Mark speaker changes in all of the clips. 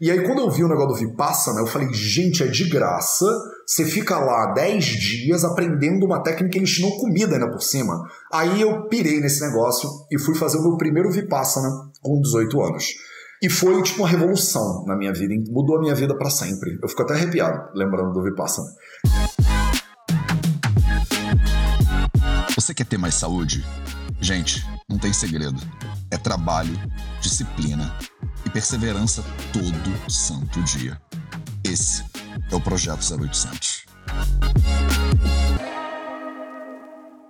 Speaker 1: E aí, quando eu vi o negócio do Vipassana, eu falei, gente, é de graça. Você fica lá 10 dias aprendendo uma técnica e ensinam comida ainda por cima. Aí eu pirei nesse negócio e fui fazer o meu primeiro Vipassana com 18 anos. E foi tipo uma revolução na minha vida, mudou a minha vida para sempre. Eu fico até arrepiado lembrando do Vipassana.
Speaker 2: Você quer ter mais saúde? Gente, não tem segredo. É trabalho, disciplina e perseverança todo santo dia. Esse é o Projeto 0800.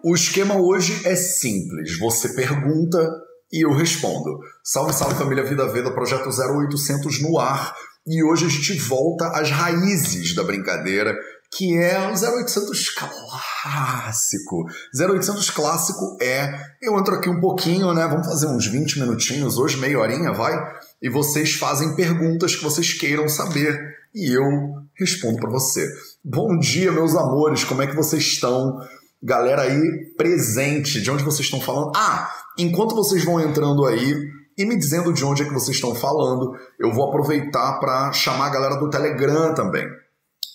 Speaker 1: O esquema hoje é simples. Você pergunta e eu respondo. Salve, salve família Vida Veda, Projeto 0800 no ar. E hoje a gente volta às raízes da brincadeira, que é o 0800 clássico. 0800 clássico é, eu entro aqui um pouquinho, né? Vamos fazer uns 20 minutinhos, hoje meia horinha, vai? E vocês fazem perguntas que vocês queiram saber e eu respondo para você. Bom dia, meus amores, como é que vocês estão? Galera aí presente, de onde vocês estão falando? Ah, enquanto vocês vão entrando aí e me dizendo de onde é que vocês estão falando, eu vou aproveitar para chamar a galera do Telegram também.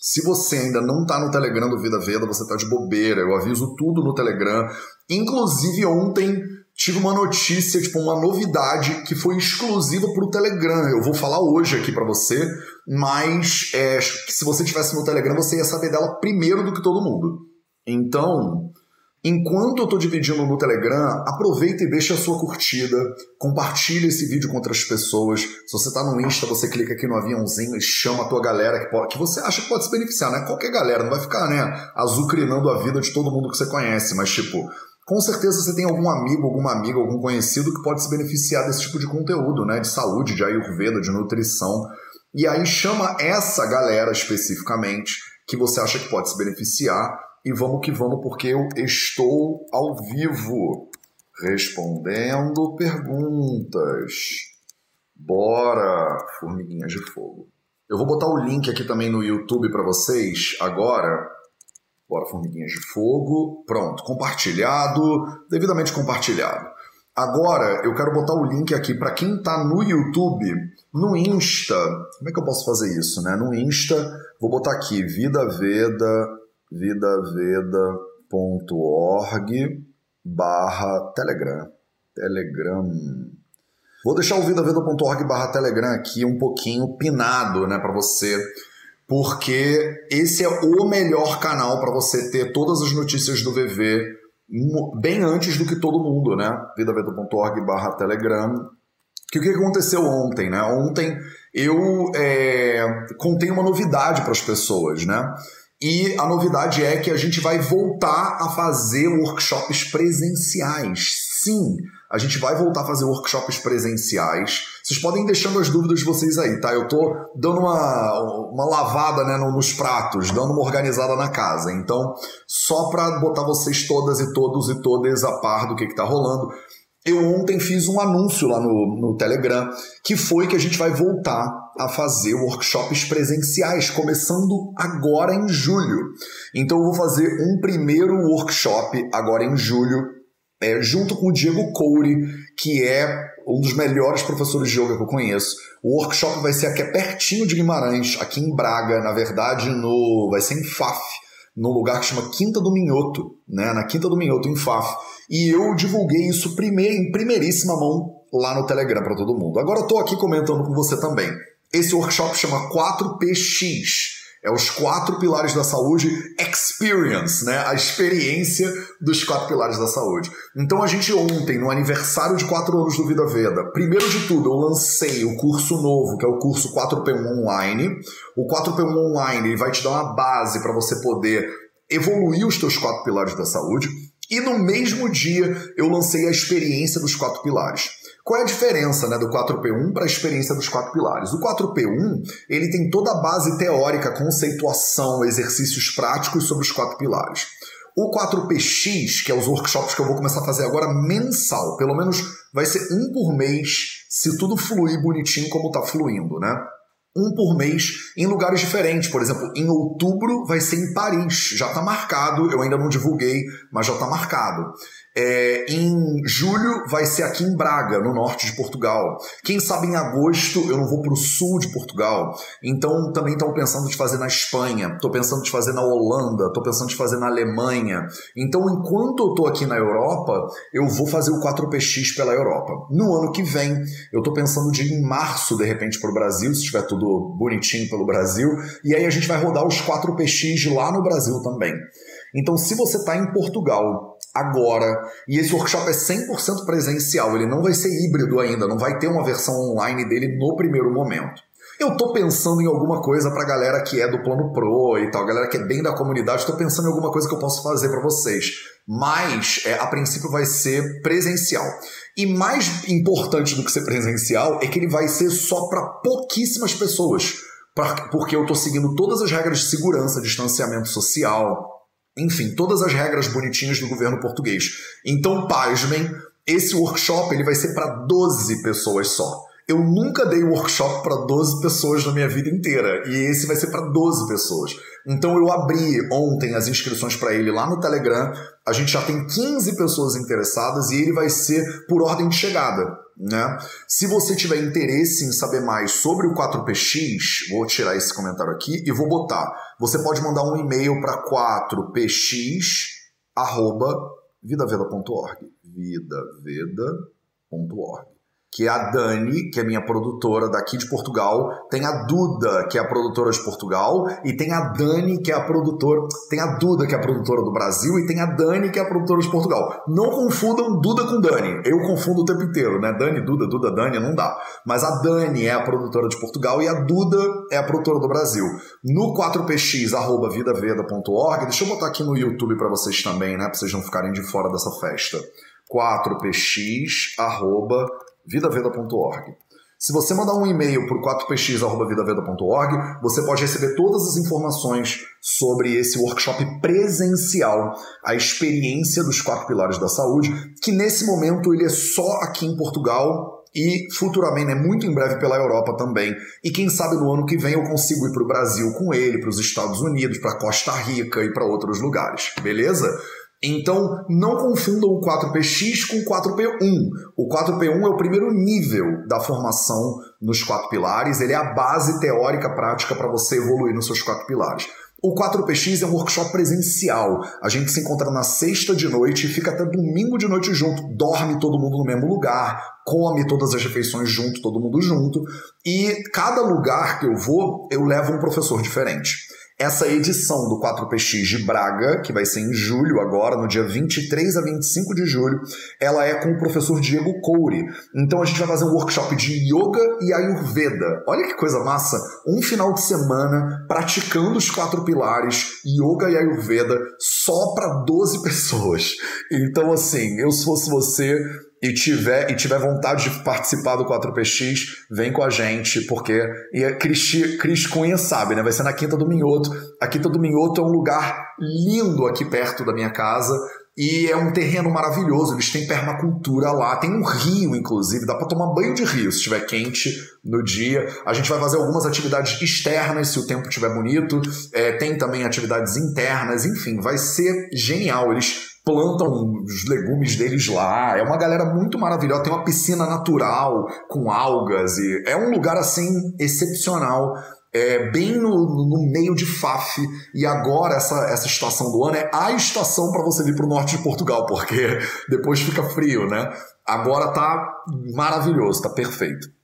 Speaker 1: Se você ainda não está no Telegram do Vida Veda, você está de bobeira. Eu aviso tudo no Telegram. Inclusive ontem tive uma notícia, tipo, uma novidade que foi exclusiva para o Telegram. Eu vou falar hoje aqui para você, mas é, se você tivesse no Telegram, você ia saber dela primeiro do que todo mundo. Então, enquanto eu estou dividindo no Telegram, aproveita e deixa a sua curtida, compartilha esse vídeo com outras pessoas. Se você está no Insta, você clica aqui no aviãozinho e chama a tua galera que, pode, que você acha que pode se beneficiar, né? Qualquer galera, não vai ficar, né, azucrinando a vida de todo mundo que você conhece, mas tipo, com certeza você tem algum amigo, alguma amiga, algum conhecido que pode se beneficiar desse tipo de conteúdo, né? De saúde, de ayurveda, de nutrição. E aí chama essa galera especificamente que você acha que pode se beneficiar e vamos que vamos porque eu estou ao vivo respondendo perguntas. Bora, formiguinhas de fogo. Eu vou botar o link aqui também no YouTube para vocês agora Bora, formiguinhas de fogo. Pronto, compartilhado, devidamente compartilhado. Agora eu quero botar o link aqui para quem está no YouTube, no Insta. Como é que eu posso fazer isso, né? No Insta, vou botar aqui vidaveda, vidaveda.org barra Telegram. Telegram. Vou deixar o vidaveda.org barra Telegram aqui um pouquinho pinado, né, para você porque esse é o melhor canal para você ter todas as notícias do VV bem antes do que todo mundo, né? vidavedo.org barra telegram. Que o que aconteceu ontem, né? Ontem eu é, contei uma novidade para as pessoas, né? E a novidade é que a gente vai voltar a fazer workshops presenciais. Sim, a gente vai voltar a fazer workshops presenciais. Vocês podem ir deixando as dúvidas de vocês aí, tá? Eu tô dando uma, uma lavada né, nos pratos, dando uma organizada na casa. Então, só para botar vocês todas e todos e todas a par do que, que tá rolando, eu ontem fiz um anúncio lá no, no Telegram, que foi que a gente vai voltar a fazer workshops presenciais, começando agora em julho. Então eu vou fazer um primeiro workshop agora em julho, é, junto com o Diego Coure, que é um dos melhores professores de yoga que eu conheço. O workshop vai ser aqui pertinho de Guimarães, aqui em Braga, na verdade, no vai ser em Faf, num lugar que chama Quinta do Minhoto, né? Na Quinta do Minhoto, em Faf. E eu divulguei isso primeir, em primeiríssima mão lá no Telegram para todo mundo. Agora eu tô aqui comentando com você também. Esse workshop chama 4PX é os quatro pilares da saúde experience, né? A experiência dos quatro pilares da saúde. Então a gente ontem, no aniversário de quatro anos do Vida Veda, primeiro de tudo, eu lancei o curso novo, que é o curso 4P1 Online. O 4P1 Online ele vai te dar uma base para você poder evoluir os teus quatro pilares da saúde. E no mesmo dia eu lancei a experiência dos quatro pilares. Qual é a diferença né, do 4P1 para a experiência dos quatro pilares? O 4P1 ele tem toda a base teórica, conceituação, exercícios práticos sobre os quatro pilares. O 4PX, que é os workshops que eu vou começar a fazer agora mensal, pelo menos vai ser um por mês, se tudo fluir bonitinho como está fluindo, né? um por mês em lugares diferentes. Por exemplo, em outubro vai ser em Paris, já está marcado, eu ainda não divulguei, mas já está marcado. É, em julho vai ser aqui em Braga, no norte de Portugal. Quem sabe em agosto eu não vou para o sul de Portugal. Então também estão pensando de fazer na Espanha, estou pensando de fazer na Holanda, estou pensando de fazer na Alemanha. Então enquanto eu estou aqui na Europa, eu vou fazer o 4PX pela Europa. No ano que vem, eu estou pensando de ir em março, de repente, para o Brasil, se estiver tudo bonitinho pelo Brasil. E aí a gente vai rodar os 4PX lá no Brasil também. Então, se você está em Portugal agora, e esse workshop é 100% presencial, ele não vai ser híbrido ainda, não vai ter uma versão online dele no primeiro momento. Eu tô pensando em alguma coisa pra galera que é do plano Pro e tal, galera que é bem da comunidade, tô pensando em alguma coisa que eu posso fazer para vocês. Mas, é, a princípio, vai ser presencial. E mais importante do que ser presencial é que ele vai ser só para pouquíssimas pessoas. Pra, porque eu tô seguindo todas as regras de segurança, distanciamento social, enfim, todas as regras bonitinhas do governo português. Então, pasmem, esse workshop ele vai ser para 12 pessoas só. Eu nunca dei workshop para 12 pessoas na minha vida inteira, e esse vai ser para 12 pessoas. Então eu abri ontem as inscrições para ele lá no Telegram. A gente já tem 15 pessoas interessadas e ele vai ser por ordem de chegada. Né? Se você tiver interesse em saber mais sobre o 4PX, vou tirar esse comentário aqui e vou botar. Você pode mandar um e-mail para 4px@vidaveda.org. vidaveda.org que é a Dani, que é minha produtora daqui de Portugal, tem a Duda, que é a produtora de Portugal, e tem a Dani, que é a produtora, tem a Duda, que é a produtora do Brasil, e tem a Dani, que é a produtora de Portugal. Não confundam Duda com Dani. Eu confundo o tempo inteiro, né? Dani, Duda, Duda, Dani, não dá. Mas a Dani é a produtora de Portugal e a Duda é a produtora do Brasil. No 4px vidaveda.org, deixa eu botar aqui no YouTube para vocês também, né, para vocês não ficarem de fora dessa festa. 4px vidaveda.org. Se você mandar um e-mail por 4px.vidaveda.org, você pode receber todas as informações sobre esse workshop presencial, a experiência dos quatro pilares da saúde, que nesse momento ele é só aqui em Portugal e futuramente, né, muito em breve pela Europa também. E quem sabe no ano que vem eu consigo ir para o Brasil com ele, para os Estados Unidos, para Costa Rica e para outros lugares, beleza? Então, não confundam o 4PX com o 4P1. O 4P1 é o primeiro nível da formação nos quatro pilares, ele é a base teórica prática para você evoluir nos seus quatro pilares. O 4PX é um workshop presencial. A gente se encontra na sexta de noite e fica até domingo de noite junto. Dorme todo mundo no mesmo lugar, come todas as refeições junto, todo mundo junto. E cada lugar que eu vou, eu levo um professor diferente. Essa edição do 4PX de Braga, que vai ser em julho agora, no dia 23 a 25 de julho, ela é com o professor Diego Coure. Então a gente vai fazer um workshop de yoga e ayurveda. Olha que coisa massa! Um final de semana praticando os quatro pilares, yoga e ayurveda, só para 12 pessoas. Então assim, eu se fosse você, e tiver, e tiver vontade de participar do 4PX, vem com a gente, porque e a Cris, Cunha sabe, né? Vai ser na Quinta do Minhoto. A Quinta do Minhoto é um lugar lindo aqui perto da minha casa. E é um terreno maravilhoso, eles têm permacultura lá, tem um rio, inclusive, dá para tomar banho de rio se estiver quente no dia. A gente vai fazer algumas atividades externas se o tempo estiver bonito, é, tem também atividades internas, enfim, vai ser genial. Eles plantam os legumes deles lá. É uma galera muito maravilhosa. Tem uma piscina natural com algas e é um lugar assim excepcional. É, bem no, no meio de Faf. E agora, essa, essa estação do ano é a estação para você vir para o norte de Portugal, porque depois fica frio, né? Agora tá maravilhoso, tá perfeito.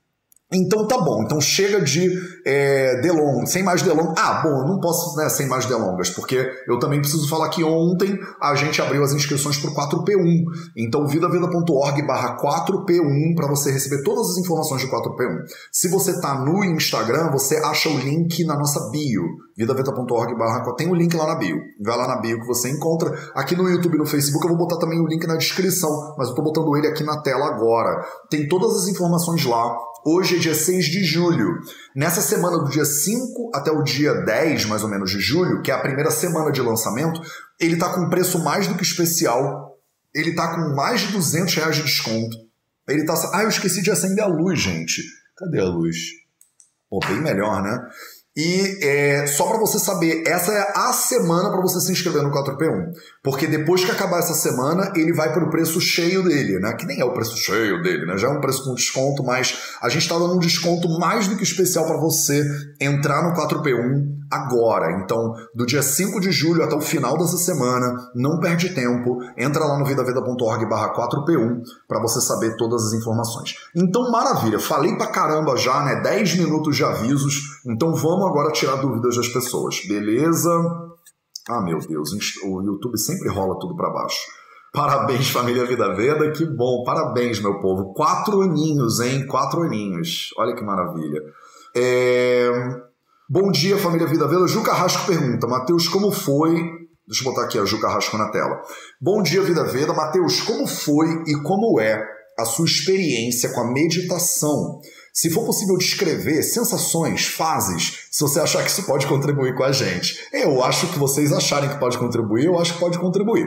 Speaker 1: Então tá bom, então chega de é, delongas, sem mais delongas. Ah, bom, eu não posso né, sem mais delongas, porque eu também preciso falar que ontem a gente abriu as inscrições para o 4P1. Então vidaveda.org barra 4P1 para você receber todas as informações de 4P1. Se você tá no Instagram, você acha o link na nossa bio, vidaveda.org barra tem o link lá na bio. Vai lá na bio que você encontra. Aqui no YouTube no Facebook eu vou botar também o link na descrição, mas eu tô botando ele aqui na tela agora. Tem todas as informações lá Hoje é dia 6 de julho. Nessa semana do dia 5 até o dia 10, mais ou menos, de julho, que é a primeira semana de lançamento, ele está com preço mais do que especial. Ele está com mais de 200 reais de desconto. Ele tá. Ah, eu esqueci de acender a luz, gente. Cadê a luz? Pô, bem melhor, né? E é, só para você saber, essa é a semana para você se inscrever no 4P1. Porque depois que acabar essa semana, ele vai para o preço cheio dele, né? Que nem é o preço cheio dele, né? Já é um preço com desconto, mas a gente está dando um desconto mais do que especial para você entrar no 4P1 agora. Então, do dia 5 de julho até o final dessa semana, não perde tempo, entra lá no vidaveda.org barra 4P1 para você saber todas as informações. Então, maravilha, falei pra caramba já, né? 10 minutos de avisos, então vamos agora tirar dúvidas das pessoas, beleza? Ah, meu Deus, o YouTube sempre rola tudo para baixo. Parabéns, família Vida Veda, que bom, parabéns, meu povo. Quatro aninhos, hein? Quatro aninhos. Olha que maravilha. É... Bom dia, família Vida Veda. Ju Carrasco pergunta, Matheus, como foi. Deixa eu botar aqui a Ju Carrasco na tela. Bom dia, Vida Veda. Matheus, como foi e como é a sua experiência com a meditação? Se for possível descrever sensações, fases, se você achar que isso pode contribuir com a gente. Eu acho que vocês acharem que pode contribuir, eu acho que pode contribuir.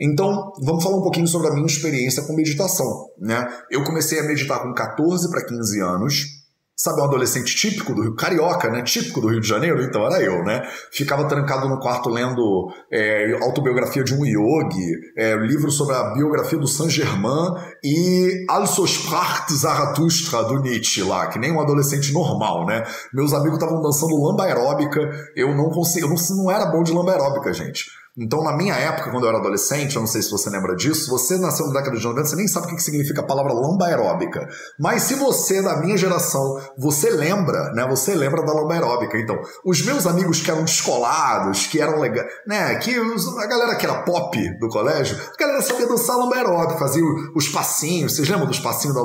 Speaker 1: Então, vamos falar um pouquinho sobre a minha experiência com meditação. Né? Eu comecei a meditar com 14 para 15 anos Sabe, um adolescente típico do Rio, carioca, né? Típico do Rio de Janeiro, então era eu, né? Ficava trancado no quarto lendo é, autobiografia de um yogi, é, livro sobre a biografia do Saint Germain e Also sprach Zarathustra do Nietzsche lá, que nem um adolescente normal, né? Meus amigos estavam dançando lamba aeróbica, eu não conseguia, eu não, não era bom de lamba aeróbica, gente. Então, na minha época, quando eu era adolescente, eu não sei se você lembra disso, você nasceu na década de 90, você nem sabe o que significa a palavra lamba aeróbica. Mas se você, da minha geração, você lembra, né? Você lembra da lamba aeróbica. Então, os meus amigos que eram descolados, que eram legais, né? Que a galera que era pop do colégio, a galera sabia dançar lamba aeróbica, fazia os passinhos. Vocês lembram dos passinhos da.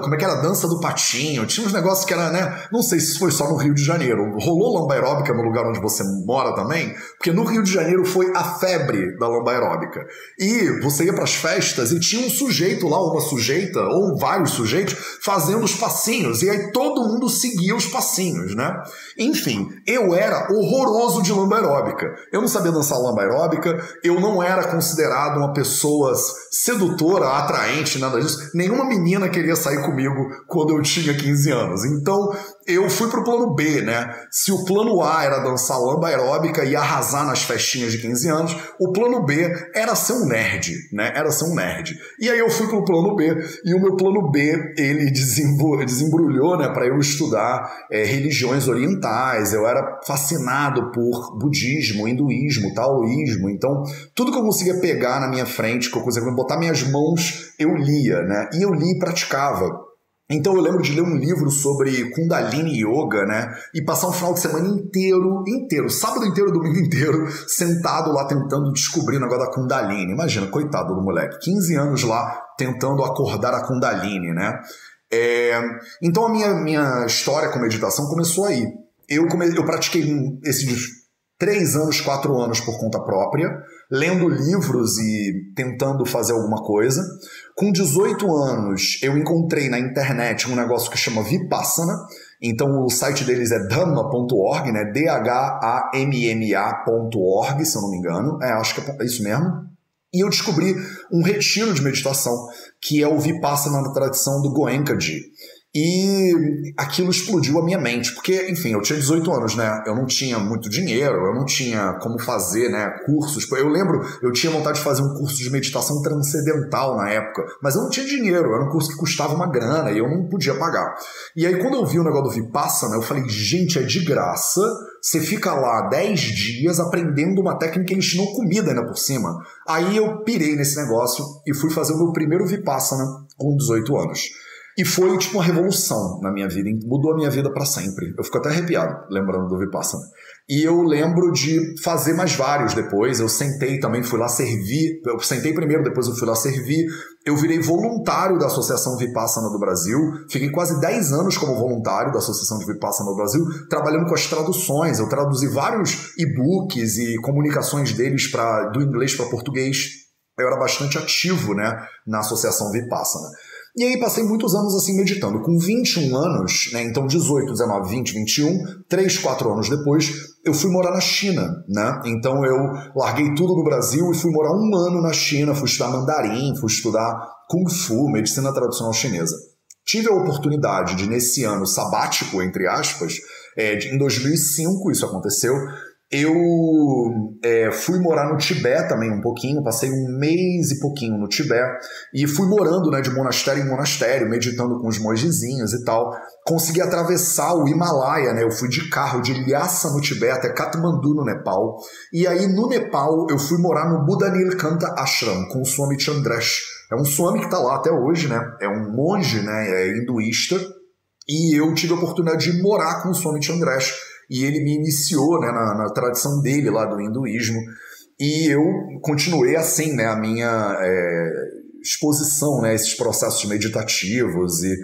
Speaker 1: como é que era a dança do patinho? Tinha uns negócios que era, né? Não sei se foi só no Rio de Janeiro. Rolou lamba aeróbica no lugar onde você mora também? Porque no Rio de Janeiro foi foi a febre da lamba aeróbica. E você ia para as festas e tinha um sujeito lá, uma sujeita, ou vários sujeitos, fazendo os passinhos. E aí todo mundo seguia os passinhos, né? Enfim, eu era horroroso de lamba aeróbica. Eu não sabia dançar lamba aeróbica, eu não era considerado uma pessoa sedutora, atraente, nada disso. Nenhuma menina queria sair comigo quando eu tinha 15 anos. Então, eu fui pro plano B, né? Se o plano A era dançar lamba aeróbica e arrasar nas festinhas de 15 anos, o plano B era ser um nerd, né? Era ser um nerd. E aí eu fui pro plano B e o meu plano B, ele desembrulhou, né, para eu estudar é, religiões orientais. Eu era fascinado por budismo, hinduísmo, taoísmo. Então, tudo que eu conseguia pegar na minha frente, que eu conseguia botar minhas mãos, eu lia, né? E eu li e praticava. Então eu lembro de ler um livro sobre Kundalini Yoga, né? E passar um final de semana inteiro, inteiro, sábado inteiro, domingo inteiro, sentado lá tentando descobrir o negócio da Kundalini. Imagina, coitado do moleque, 15 anos lá tentando acordar a Kundalini, né? É... Então a minha, minha história com meditação começou aí. Eu, come... eu pratiquei esses três anos, quatro anos por conta própria, lendo livros e tentando fazer alguma coisa. Com 18 anos, eu encontrei na internet um negócio que chama Vipassana. Então o site deles é dhamma.org, né? D-H-A-M-M-A.org, se eu não me engano. É, acho que é isso mesmo. E eu descobri um retiro de meditação, que é o Vipassana na tradição do Goenkaji. E aquilo explodiu a minha mente, porque, enfim, eu tinha 18 anos, né? Eu não tinha muito dinheiro, eu não tinha como fazer, né, cursos. Eu lembro, eu tinha vontade de fazer um curso de meditação transcendental na época, mas eu não tinha dinheiro, era um curso que custava uma grana e eu não podia pagar. E aí, quando eu vi o negócio do Vipassana, eu falei, gente, é de graça, você fica lá 10 dias aprendendo uma técnica te dão comida ainda por cima. Aí eu pirei nesse negócio e fui fazer o meu primeiro Vipassana com 18 anos. E foi tipo uma revolução na minha vida, mudou a minha vida para sempre. Eu fico até arrepiado lembrando do Vipassana. E eu lembro de fazer mais vários depois. Eu sentei também, fui lá servir. Eu sentei primeiro, depois eu fui lá servir. Eu virei voluntário da Associação Vipassana do Brasil. Fiquei quase 10 anos como voluntário da Associação de Vipassana do Brasil, trabalhando com as traduções. Eu traduzi vários e-books e comunicações deles pra, do inglês para português. Eu era bastante ativo né, na Associação Vipassana. E aí passei muitos anos assim meditando. Com 21 anos, né, então 18, 19, 20, 21, 3, 4 anos depois, eu fui morar na China, né? Então eu larguei tudo no Brasil e fui morar um ano na China, fui estudar mandarim, fui estudar Kung Fu, medicina tradicional chinesa. tive a oportunidade de, nesse ano sabático, entre aspas, é, em 2005 isso aconteceu, eu é, fui morar no Tibete também um pouquinho, passei um mês e pouquinho no Tibete e fui morando né, de monastério em monastério, meditando com os mongezinhos e tal. Consegui atravessar o Himalaia, né? Eu fui de carro de Lhasa no Tibete até Kathmandu no Nepal. E aí no Nepal eu fui morar no Budanilkanta Ashram com o Swami Chandresh. É um Swami que está lá até hoje, né? É um monge, né? É hinduísta. E eu tive a oportunidade de morar com o Swami Chandresh e ele me iniciou né, na, na tradição dele lá do hinduísmo, e eu continuei assim, né, a minha é, exposição né, a esses processos meditativos e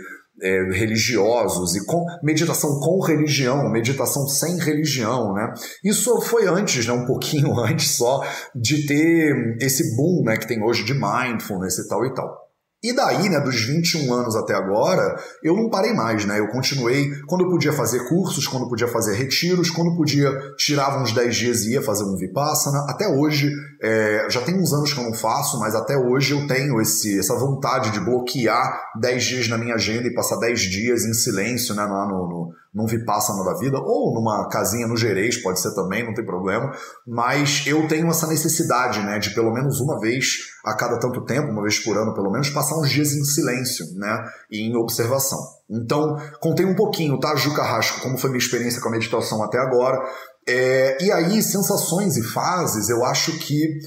Speaker 1: é, religiosos e com meditação com religião, meditação sem religião, né? Isso foi antes, né, um pouquinho antes só de ter esse boom, né, que tem hoje de mindfulness e tal e tal. E daí, né, dos 21 anos até agora, eu não parei mais, né? Eu continuei, quando eu podia fazer cursos, quando eu podia fazer retiros, quando eu podia, tirava uns 10 dias e ia fazer um Vipassana. Até hoje, é, já tem uns anos que eu não faço, mas até hoje eu tenho esse, essa vontade de bloquear 10 dias na minha agenda e passar 10 dias em silêncio, né, lá no, no num Vipassana da vida, ou numa casinha no Gerês, pode ser também, não tem problema, mas eu tenho essa necessidade, né, de pelo menos uma vez a cada tanto tempo, uma vez por ano pelo menos, passar uns dias em silêncio, né, e em observação. Então, contei um pouquinho, tá, Ju Carrasco, como foi minha experiência com a meditação até agora, é, e aí, sensações e fases, eu acho que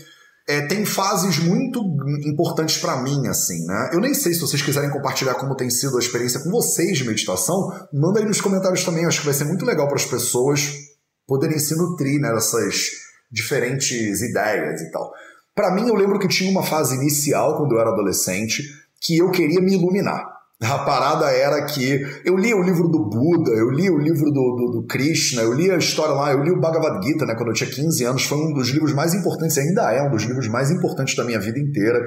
Speaker 1: é, tem fases muito importantes para mim, assim, né? Eu nem sei se vocês quiserem compartilhar como tem sido a experiência com vocês de meditação, manda aí nos comentários também, acho que vai ser muito legal para as pessoas poderem se nutrir né, dessas diferentes ideias e tal. Para mim, eu lembro que tinha uma fase inicial, quando eu era adolescente, que eu queria me iluminar. A parada era que eu li o livro do Buda, eu li o livro do, do, do, Krishna, eu li a história lá, eu li o Bhagavad Gita, né, quando eu tinha 15 anos, foi um dos livros mais importantes, ainda é um dos livros mais importantes da minha vida inteira.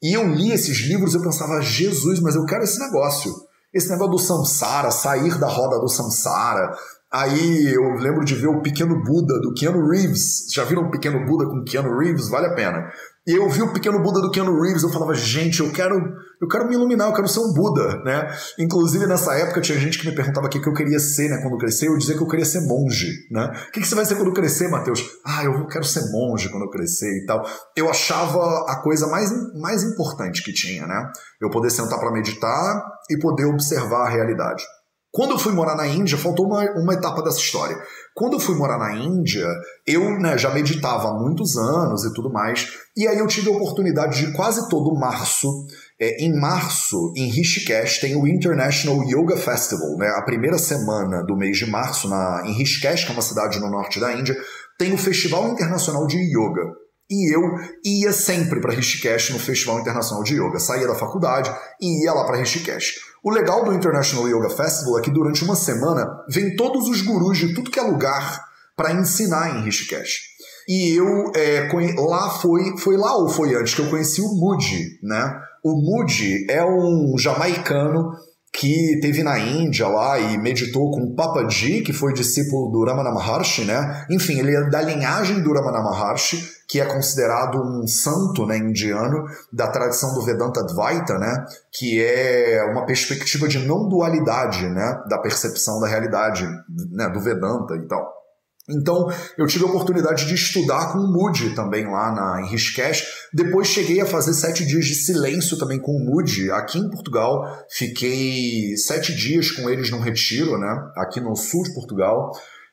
Speaker 1: E eu li esses livros eu pensava, Jesus, mas eu quero esse negócio. Esse negócio do samsara, sair da roda do samsara. Aí eu lembro de ver o Pequeno Buda do Keanu Reeves. Já viram o Pequeno Buda com Keanu Reeves? Vale a pena. E eu vi o pequeno Buda do Keanu Reeves, eu falava, gente, eu quero, eu quero me iluminar, eu quero ser um Buda, né? Inclusive, nessa época, tinha gente que me perguntava o que, eu queria ser, né, quando crescer, eu dizia que eu queria ser monge, né? O que, que você vai ser quando crescer, Matheus? Ah, eu quero ser monge quando eu crescer e tal. Eu achava a coisa mais, mais importante que tinha, né? Eu poder sentar para meditar e poder observar a realidade. Quando eu fui morar na Índia, faltou uma, uma etapa dessa história. Quando eu fui morar na Índia, eu né, já meditava há muitos anos e tudo mais, e aí eu tive a oportunidade de quase todo março, é, em março, em Rishikesh, tem o International Yoga Festival, né, a primeira semana do mês de março, na, em Rishikesh, que é uma cidade no norte da Índia, tem o Festival Internacional de Yoga. E eu ia sempre para Rishikesh no Festival Internacional de Yoga. Saía da faculdade e ia lá para Rishikesh. O legal do International Yoga Festival é que durante uma semana vem todos os gurus de tudo que é lugar para ensinar em Rishikesh. E eu é, lá foi foi lá ou foi antes que eu conheci o Moody, né? O Moody é um jamaicano que teve na Índia lá e meditou com o Papaji, que foi discípulo do Ramana Maharshi, né? Enfim, ele é da linhagem do Ramana Maharshi, que é considerado um santo né, indiano da tradição do Vedanta Advaita, né? Que é uma perspectiva de não dualidade, né? Da percepção da realidade, né? Do Vedanta e tal. Então, eu tive a oportunidade de estudar com o Moody também lá na, em Rishikesh. Depois cheguei a fazer sete dias de silêncio também com o Moody aqui em Portugal. Fiquei sete dias com eles num retiro, né? Aqui no sul de Portugal.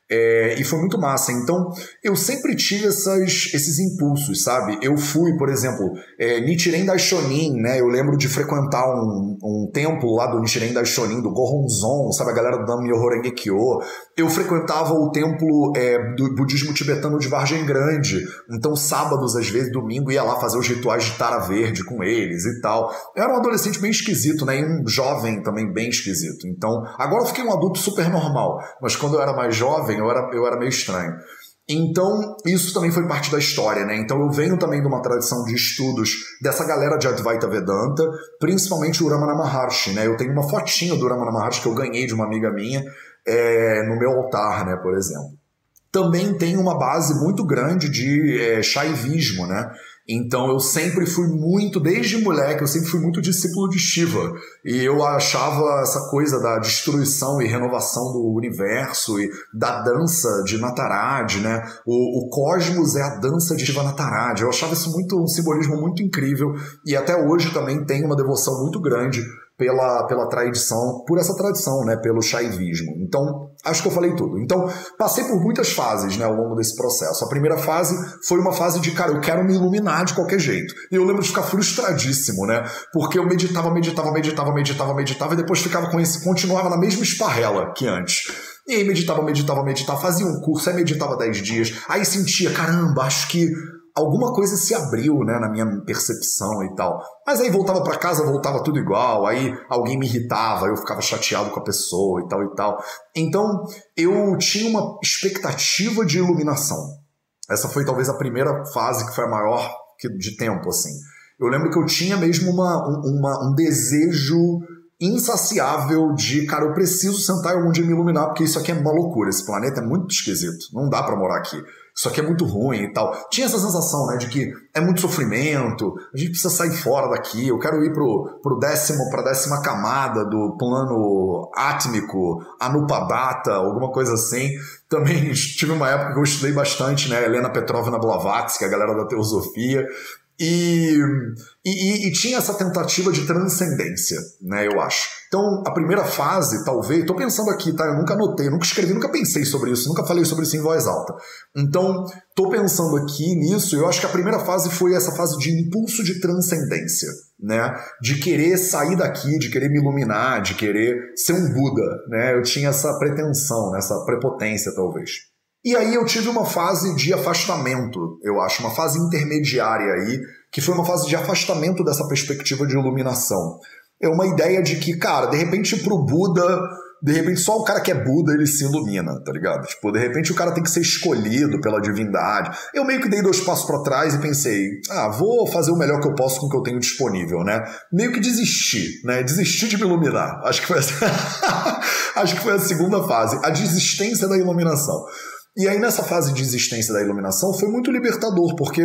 Speaker 1: É, e foi muito massa. Então, eu sempre tive essas, esses impulsos, sabe? Eu fui, por exemplo, é, Nichiren Daishonin, né? Eu lembro de frequentar um, um templo lá do Nichiren Daishonin, do Gohonzon, sabe? A galera do Nam-myoho Renge-kyo. Eu frequentava o templo é, do budismo tibetano de Vargem Grande. Então, sábados, às vezes, domingo, ia lá fazer os rituais de Tara Verde com eles e tal. Eu era um adolescente bem esquisito, né? E um jovem também bem esquisito. Então, agora eu fiquei um adulto super normal. Mas quando eu era mais jovem, eu era, eu era meio estranho. Então, isso também foi parte da história, né? Então, eu venho também de uma tradição de estudos dessa galera de Advaita Vedanta, principalmente o Ramana Maharshi, né? Eu tenho uma fotinho do Ramana Maharshi que eu ganhei de uma amiga minha é, no meu altar, né? Por exemplo. Também tem uma base muito grande de é, shaivismo, né? Então eu sempre fui muito, desde moleque, eu sempre fui muito discípulo de Shiva. E eu achava essa coisa da destruição e renovação do universo e da dança de Nataraj, né? O, o cosmos é a dança de Shiva Nataraj. Eu achava isso muito um simbolismo muito incrível e até hoje também tem uma devoção muito grande pela, pela tradição, por essa tradição, né, pelo shaivismo. Então, acho que eu falei tudo. Então, passei por muitas fases, né, ao longo desse processo. A primeira fase foi uma fase de, cara, eu quero me iluminar de qualquer jeito. E eu lembro de ficar frustradíssimo, né, porque eu meditava, meditava, meditava, meditava, meditava e depois ficava com esse, continuava na mesma esparrela que antes. E aí meditava, meditava, meditava, fazia um curso, aí meditava 10 dias, aí sentia, caramba, acho que alguma coisa se abriu, né, na minha percepção e tal. Mas aí voltava para casa, voltava tudo igual, aí alguém me irritava, eu ficava chateado com a pessoa e tal e tal. Então, eu tinha uma expectativa de iluminação. Essa foi talvez a primeira fase que foi a maior de tempo, assim. Eu lembro que eu tinha mesmo uma, uma, um desejo insaciável de, cara, eu preciso sentar e algum dia me iluminar, porque isso aqui é uma loucura, esse planeta é muito esquisito, não dá para morar aqui isso aqui é muito ruim e tal. Tinha essa sensação, né, de que é muito sofrimento, a gente precisa sair fora daqui, eu quero ir pro, pro décimo, pra décima camada do plano átmico, Anupadata, alguma coisa assim. Também tive uma época que eu estudei bastante, né, Helena Petrovna Blavatsky, a galera da teosofia, e, e, e, tinha essa tentativa de transcendência, né, eu acho. Então, a primeira fase, talvez, estou pensando aqui, tá? Eu nunca anotei, nunca escrevi, nunca pensei sobre isso, nunca falei sobre isso em voz alta. Então, estou pensando aqui nisso, eu acho que a primeira fase foi essa fase de impulso de transcendência, né? De querer sair daqui, de querer me iluminar, de querer ser um Buda, né? Eu tinha essa pretensão, né? essa prepotência, talvez. E aí eu tive uma fase de afastamento, eu acho, uma fase intermediária aí, que foi uma fase de afastamento dessa perspectiva de iluminação. É uma ideia de que, cara, de repente pro Buda, de repente só o cara que é Buda ele se ilumina, tá ligado? Tipo, de repente o cara tem que ser escolhido pela divindade. Eu meio que dei dois passos para trás e pensei, ah, vou fazer o melhor que eu posso com o que eu tenho disponível, né? Meio que desisti, né? Desisti de me iluminar. Acho que foi a... acho que foi a segunda fase, a desistência da iluminação. E aí, nessa fase de existência da iluminação, foi muito libertador, porque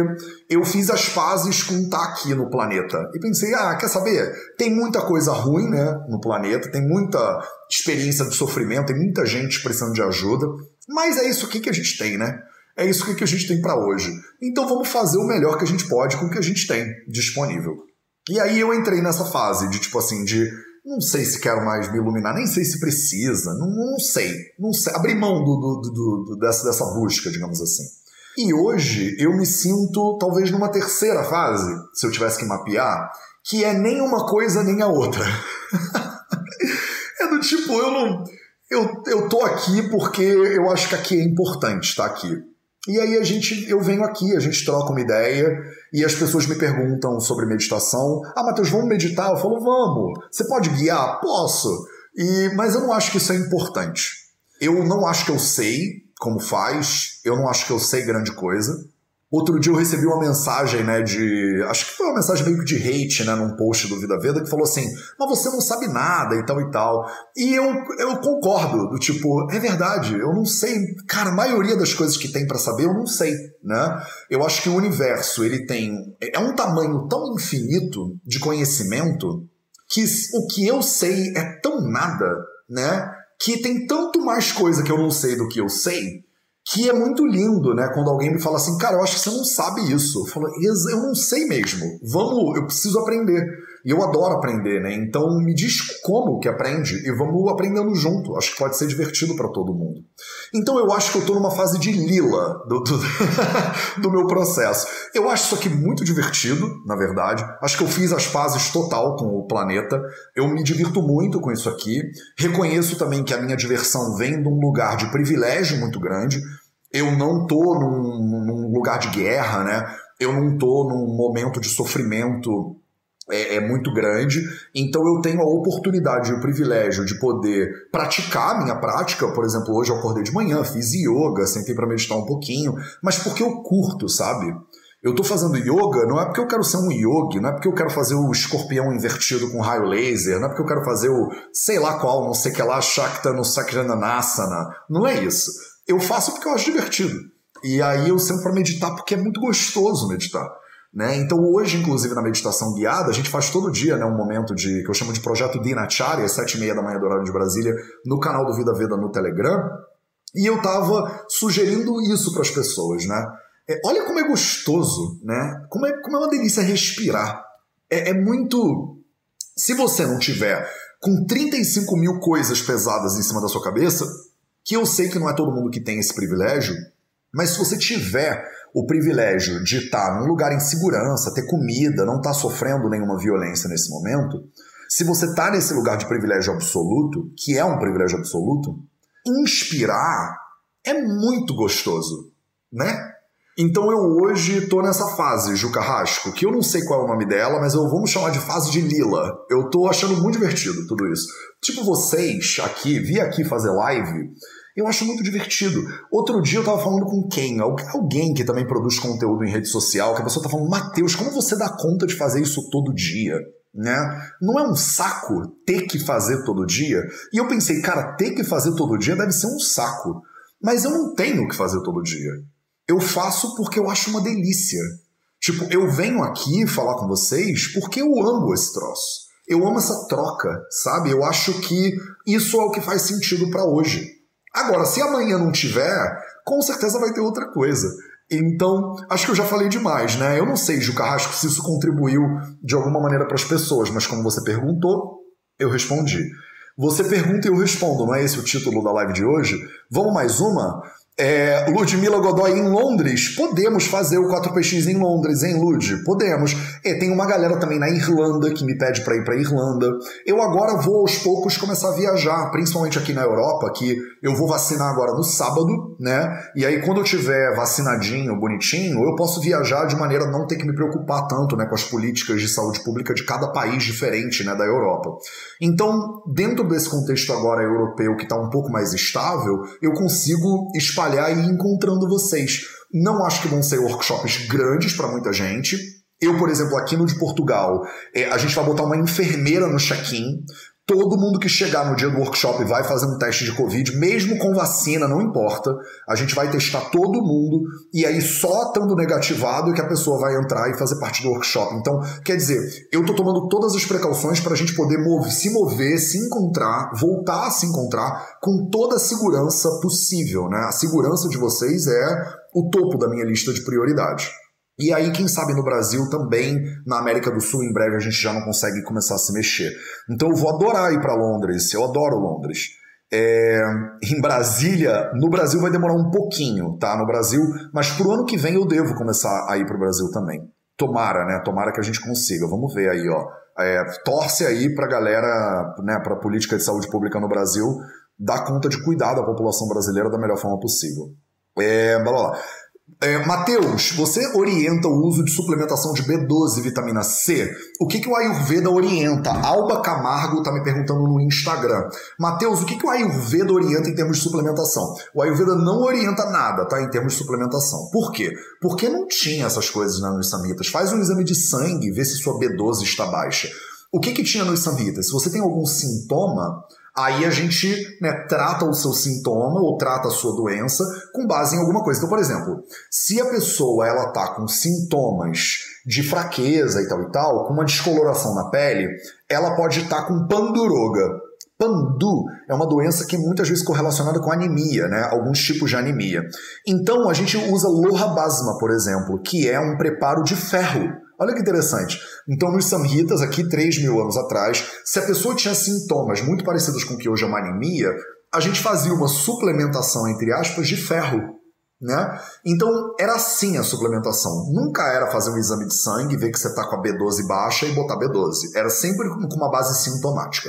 Speaker 1: eu fiz as fases com estar aqui no planeta. E pensei, ah, quer saber? Tem muita coisa ruim né, no planeta, tem muita experiência de sofrimento, tem muita gente precisando de ajuda, mas é isso aqui que a gente tem, né? É isso aqui que a gente tem para hoje. Então vamos fazer o melhor que a gente pode com o que a gente tem disponível. E aí eu entrei nessa fase de tipo assim, de não sei se quero mais me iluminar, nem sei se precisa, não, não sei, não sei, abrir mão do, do, do, do, dessa, dessa busca, digamos assim. E hoje eu me sinto talvez numa terceira fase, se eu tivesse que mapear, que é nem uma coisa nem a outra. é do tipo, eu não. Eu, eu tô aqui porque eu acho que aqui é importante estar aqui. E aí a gente, eu venho aqui, a gente troca uma ideia e as pessoas me perguntam sobre meditação. Ah, Matheus, vamos meditar? Eu falo, vamos. Você pode guiar? Posso. E, mas eu não acho que isso é importante. Eu não acho que eu sei como faz, eu não acho que eu sei grande coisa. Outro dia eu recebi uma mensagem, né, de. Acho que foi uma mensagem meio que de hate, né, num post do Vida Veda, que falou assim: Mas você não sabe nada e tal e tal. E eu, eu concordo, do tipo, é verdade, eu não sei. Cara, a maioria das coisas que tem para saber eu não sei, né? Eu acho que o universo, ele tem. É um tamanho tão infinito de conhecimento que o que eu sei é tão nada, né? Que tem tanto mais coisa que eu não sei do que eu sei que é muito lindo, né? Quando alguém me fala assim, cara, eu acho que você não sabe isso. Eu falo, eu não sei mesmo. Vamos, eu preciso aprender. E eu adoro aprender, né? Então me diz como que aprende e vamos aprendendo junto. Acho que pode ser divertido para todo mundo. Então eu acho que eu tô numa fase de lila do, do, do, meu processo. Eu acho isso aqui muito divertido, na verdade. Acho que eu fiz as fases total com o planeta. Eu me divirto muito com isso aqui. Reconheço também que a minha diversão vem de um lugar de privilégio muito grande. Eu não tô num, num lugar de guerra, né? Eu não tô num momento de sofrimento é, é, muito grande, então eu tenho a oportunidade e o privilégio de poder praticar a minha prática. Por exemplo, hoje eu acordei de manhã, fiz yoga, sentei para meditar um pouquinho, mas porque eu curto, sabe? Eu tô fazendo yoga não é porque eu quero ser um yogi, não é porque eu quero fazer o escorpião invertido com raio laser, não é porque eu quero fazer o sei lá qual, não sei que lá, Shakta no Sakrananasana. Não é isso. Eu faço porque eu acho divertido. E aí eu sento para meditar porque é muito gostoso meditar. Né? Então hoje, inclusive, na meditação guiada, a gente faz todo dia né, um momento de que eu chamo de projeto Dinacharya, às sete e meia da manhã do horário de Brasília, no canal do Vida Veda no Telegram. E eu estava sugerindo isso para as pessoas, né? É, olha como é gostoso, né? Como é, como é uma delícia respirar. É, é muito. Se você não tiver com 35 mil coisas pesadas em cima da sua cabeça, que eu sei que não é todo mundo que tem esse privilégio, mas se você tiver o privilégio de estar num lugar em segurança, ter comida, não estar sofrendo nenhuma violência nesse momento, se você está nesse lugar de privilégio absoluto, que é um privilégio absoluto, inspirar é muito gostoso, né? Então eu hoje estou nessa fase, Ju Carrasco, que eu não sei qual é o nome dela, mas eu vamos chamar de fase de Lila. Eu estou achando muito divertido tudo isso. Tipo, vocês aqui, vi aqui fazer live, eu acho muito divertido. Outro dia eu tava falando com quem? Alguém que também produz conteúdo em rede social, que a pessoa tá falando, Matheus, como você dá conta de fazer isso todo dia? Né? Não é um saco ter que fazer todo dia? E eu pensei, cara, ter que fazer todo dia deve ser um saco. Mas eu não tenho que fazer todo dia. Eu faço porque eu acho uma delícia. Tipo, eu venho aqui falar com vocês porque eu amo esse troço. Eu amo essa troca, sabe? Eu acho que isso é o que faz sentido para hoje. Agora, se amanhã não tiver, com certeza vai ter outra coisa. Então, acho que eu já falei demais, né? Eu não sei, Ju Carrasco, se isso contribuiu de alguma maneira para as pessoas, mas como você perguntou, eu respondi. Você pergunta e eu respondo, não é esse o título da live de hoje? Vamos mais uma? É, Ludmila Godoy em Londres, podemos fazer o 4PX em Londres, hein, Lud? Podemos. É, tem uma galera também na Irlanda que me pede para ir para Irlanda. Eu agora vou aos poucos começar a viajar, principalmente aqui na Europa, que eu vou vacinar agora no sábado, né? E aí quando eu tiver vacinadinho, bonitinho, eu posso viajar de maneira a não ter que me preocupar tanto, né, com as políticas de saúde pública de cada país diferente, né, da Europa. Então, dentro desse contexto agora europeu que está um pouco mais estável, eu consigo espalhar espalhar e ir encontrando vocês. Não acho que vão ser workshops grandes para muita gente. Eu, por exemplo, aqui no de Portugal, é, a gente vai botar uma enfermeira no check-in Todo mundo que chegar no dia do workshop vai fazer um teste de Covid, mesmo com vacina, não importa. A gente vai testar todo mundo e aí só estando negativado é que a pessoa vai entrar e fazer parte do workshop. Então, quer dizer, eu estou tomando todas as precauções para a gente poder se mover, se encontrar, voltar a se encontrar com toda a segurança possível. Né? A segurança de vocês é o topo da minha lista de prioridades. E aí, quem sabe no Brasil também, na América do Sul, em breve a gente já não consegue começar a se mexer. Então eu vou adorar ir para Londres, eu adoro Londres. É, em Brasília, no Brasil vai demorar um pouquinho, tá? No Brasil, mas pro ano que vem eu devo começar a ir pro Brasil também. Tomara, né? Tomara que a gente consiga. Vamos ver aí, ó. É, torce aí pra galera, né, pra política de saúde pública no Brasil, dar conta de cuidar da população brasileira da melhor forma possível. É, blá, blá, blá. É, Matheus, você orienta o uso de suplementação de B12 e vitamina C? O que, que o Ayurveda orienta? Alba Camargo está me perguntando no Instagram. Matheus, o que, que o Ayurveda orienta em termos de suplementação? O Ayurveda não orienta nada, tá? Em termos de suplementação. Por quê? Porque não tinha essas coisas né, nos samitas. Faz um exame de sangue, vê se sua B12 está baixa. O que, que tinha nos samhitas? Se você tem algum sintoma, Aí a gente né, trata o seu sintoma ou trata a sua doença com base em alguma coisa. Então, por exemplo, se a pessoa ela tá com sintomas de fraqueza e tal e tal, com uma descoloração na pele, ela pode estar tá com panduroga. Pandu é uma doença que muitas vezes correlacionada com anemia, né? Alguns tipos de anemia. Então a gente usa lohabasma, por exemplo, que é um preparo de ferro Olha que interessante. Então, nos Samhitas, aqui 3 mil anos atrás, se a pessoa tinha sintomas muito parecidos com o que hoje é uma anemia, a gente fazia uma suplementação, entre aspas, de ferro. Né? Então, era assim a suplementação. Nunca era fazer um exame de sangue, ver que você está com a B12 baixa e botar B12. Era sempre com uma base sintomática.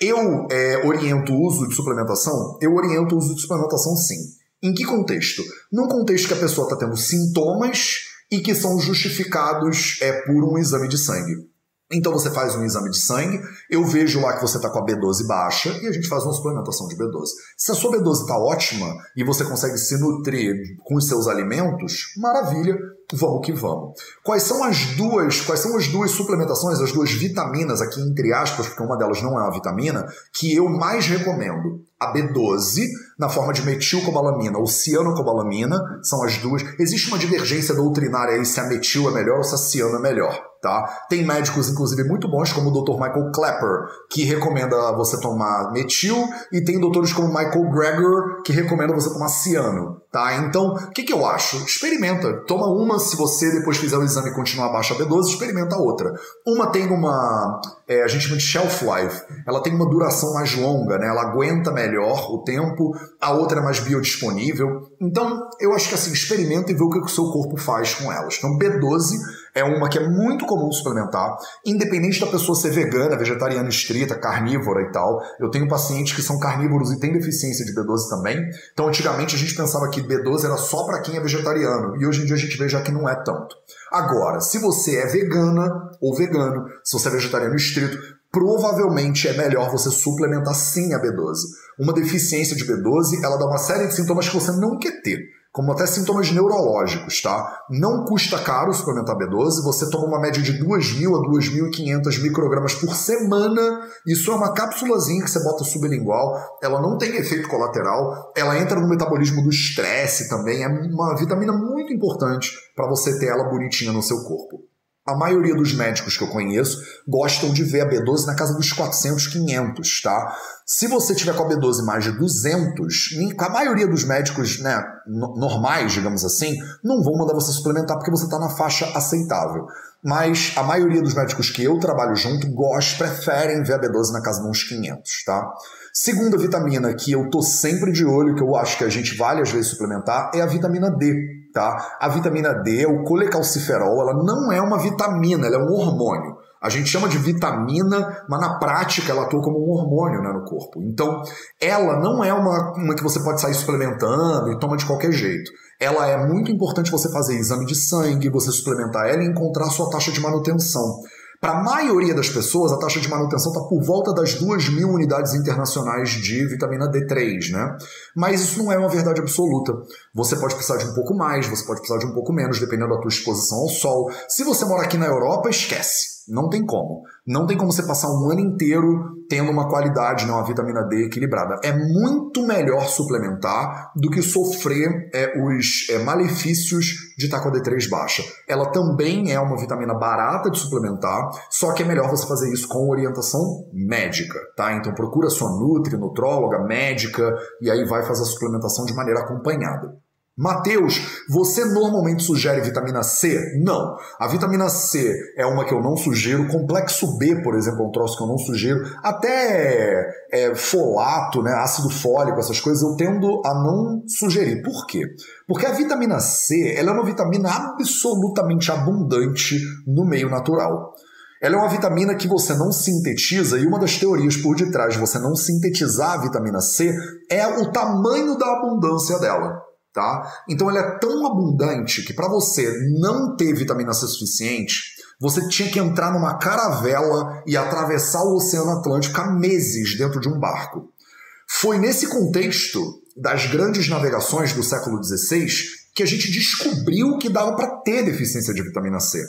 Speaker 1: Eu é, oriento o uso de suplementação? Eu oriento o uso de suplementação sim. Em que contexto? Num contexto que a pessoa está tendo sintomas e que são justificados é, por um exame de sangue. Então você faz um exame de sangue, eu vejo lá que você está com a B12 baixa e a gente faz uma suplementação de B12. Se a sua B12 está ótima e você consegue se nutrir com os seus alimentos, maravilha, vamos que vamos. Quais são as duas, quais são as duas suplementações, as duas vitaminas aqui entre aspas, porque uma delas não é uma vitamina, que eu mais recomendo? A B12, na forma de metilcobalamina ou cianocobalamina, são as duas. Existe uma divergência doutrinária aí se a metil é melhor ou se a ciano é melhor. Tá? Tem médicos, inclusive, muito bons, como o Dr. Michael Clapper, que recomenda você tomar metil, e tem doutores como Michael Greger, que recomenda você tomar ciano. Tá? Então, o que, que eu acho? Experimenta. Toma uma, se você depois fizer o exame e continuar abaixo da B12, experimenta a outra. Uma tem uma, é, a gente chama de shelf life, ela tem uma duração mais longa, né? ela aguenta melhor o tempo, a outra é mais biodisponível. Então, eu acho que assim, experimenta e vê o que o seu corpo faz com elas. Então, B12 é uma que é muito comum suplementar, independente da pessoa ser vegana, vegetariana estrita, carnívora e tal. Eu tenho pacientes que são carnívoros e têm deficiência de B12 também. Então, antigamente a gente pensava que B12 era só para quem é vegetariano, e hoje em dia a gente vê já que não é tanto. Agora, se você é vegana ou vegano, se você é vegetariano estrito, provavelmente é melhor você suplementar sim a B12. Uma deficiência de B12, ela dá uma série de sintomas que você não quer ter como até sintomas neurológicos, tá? Não custa caro suplementar B12, você toma uma média de 2.000 a 2.500 microgramas por semana. Isso é uma cápsulazinha que você bota sublingual, ela não tem efeito colateral, ela entra no metabolismo do estresse também, é uma vitamina muito importante para você ter ela bonitinha no seu corpo. A maioria dos médicos que eu conheço gostam de ver a B12 na casa dos 400, 500, tá? Se você tiver com a B12 mais de 200, a maioria dos médicos né, normais, digamos assim, não vão mandar você suplementar porque você está na faixa aceitável. Mas a maioria dos médicos que eu trabalho junto gostam, preferem ver a B12 na casa de uns 500, tá? Segunda vitamina que eu tô sempre de olho, que eu acho que a gente vale às vezes suplementar, é a vitamina D tá? A vitamina D, o colecalciferol, ela não é uma vitamina, ela é um hormônio. A gente chama de vitamina, mas na prática ela atua como um hormônio né, no corpo. Então, ela não é uma, uma que você pode sair suplementando e toma de qualquer jeito. Ela é muito importante você fazer exame de sangue, você suplementar ela e encontrar a sua taxa de manutenção. Para a maioria das pessoas, a taxa de manutenção está por volta das 2 mil unidades internacionais de vitamina D3, né? Mas isso não é uma verdade absoluta. Você pode precisar de um pouco mais, você pode precisar de um pouco menos, dependendo da tua exposição ao sol. Se você mora aqui na Europa, esquece. Não tem como. Não tem como você passar um ano inteiro tendo uma qualidade, né, uma vitamina D equilibrada. É muito melhor suplementar do que sofrer é, os é, malefícios de estar com a D3 baixa. Ela também é uma vitamina barata de suplementar, só que é melhor você fazer isso com orientação médica, tá? Então procura sua nutri, nutróloga, médica, e aí vai fazer a suplementação de maneira acompanhada. Mateus, você normalmente sugere vitamina C? Não. A vitamina C é uma que eu não sugiro. Complexo B, por exemplo, é um troço que eu não sugiro. Até é, folato, né, ácido fólico, essas coisas, eu tendo a não sugerir. Por quê? Porque a vitamina C ela é uma vitamina absolutamente abundante no meio natural. Ela é uma vitamina que você não sintetiza, e uma das teorias por detrás de você não sintetizar a vitamina C é o tamanho da abundância dela tá? Então ele é tão abundante que para você não ter vitamina C suficiente, você tinha que entrar numa caravela e atravessar o Oceano Atlântico há meses dentro de um barco. Foi nesse contexto das grandes navegações do século XVI que a gente descobriu que dava para ter deficiência de vitamina C.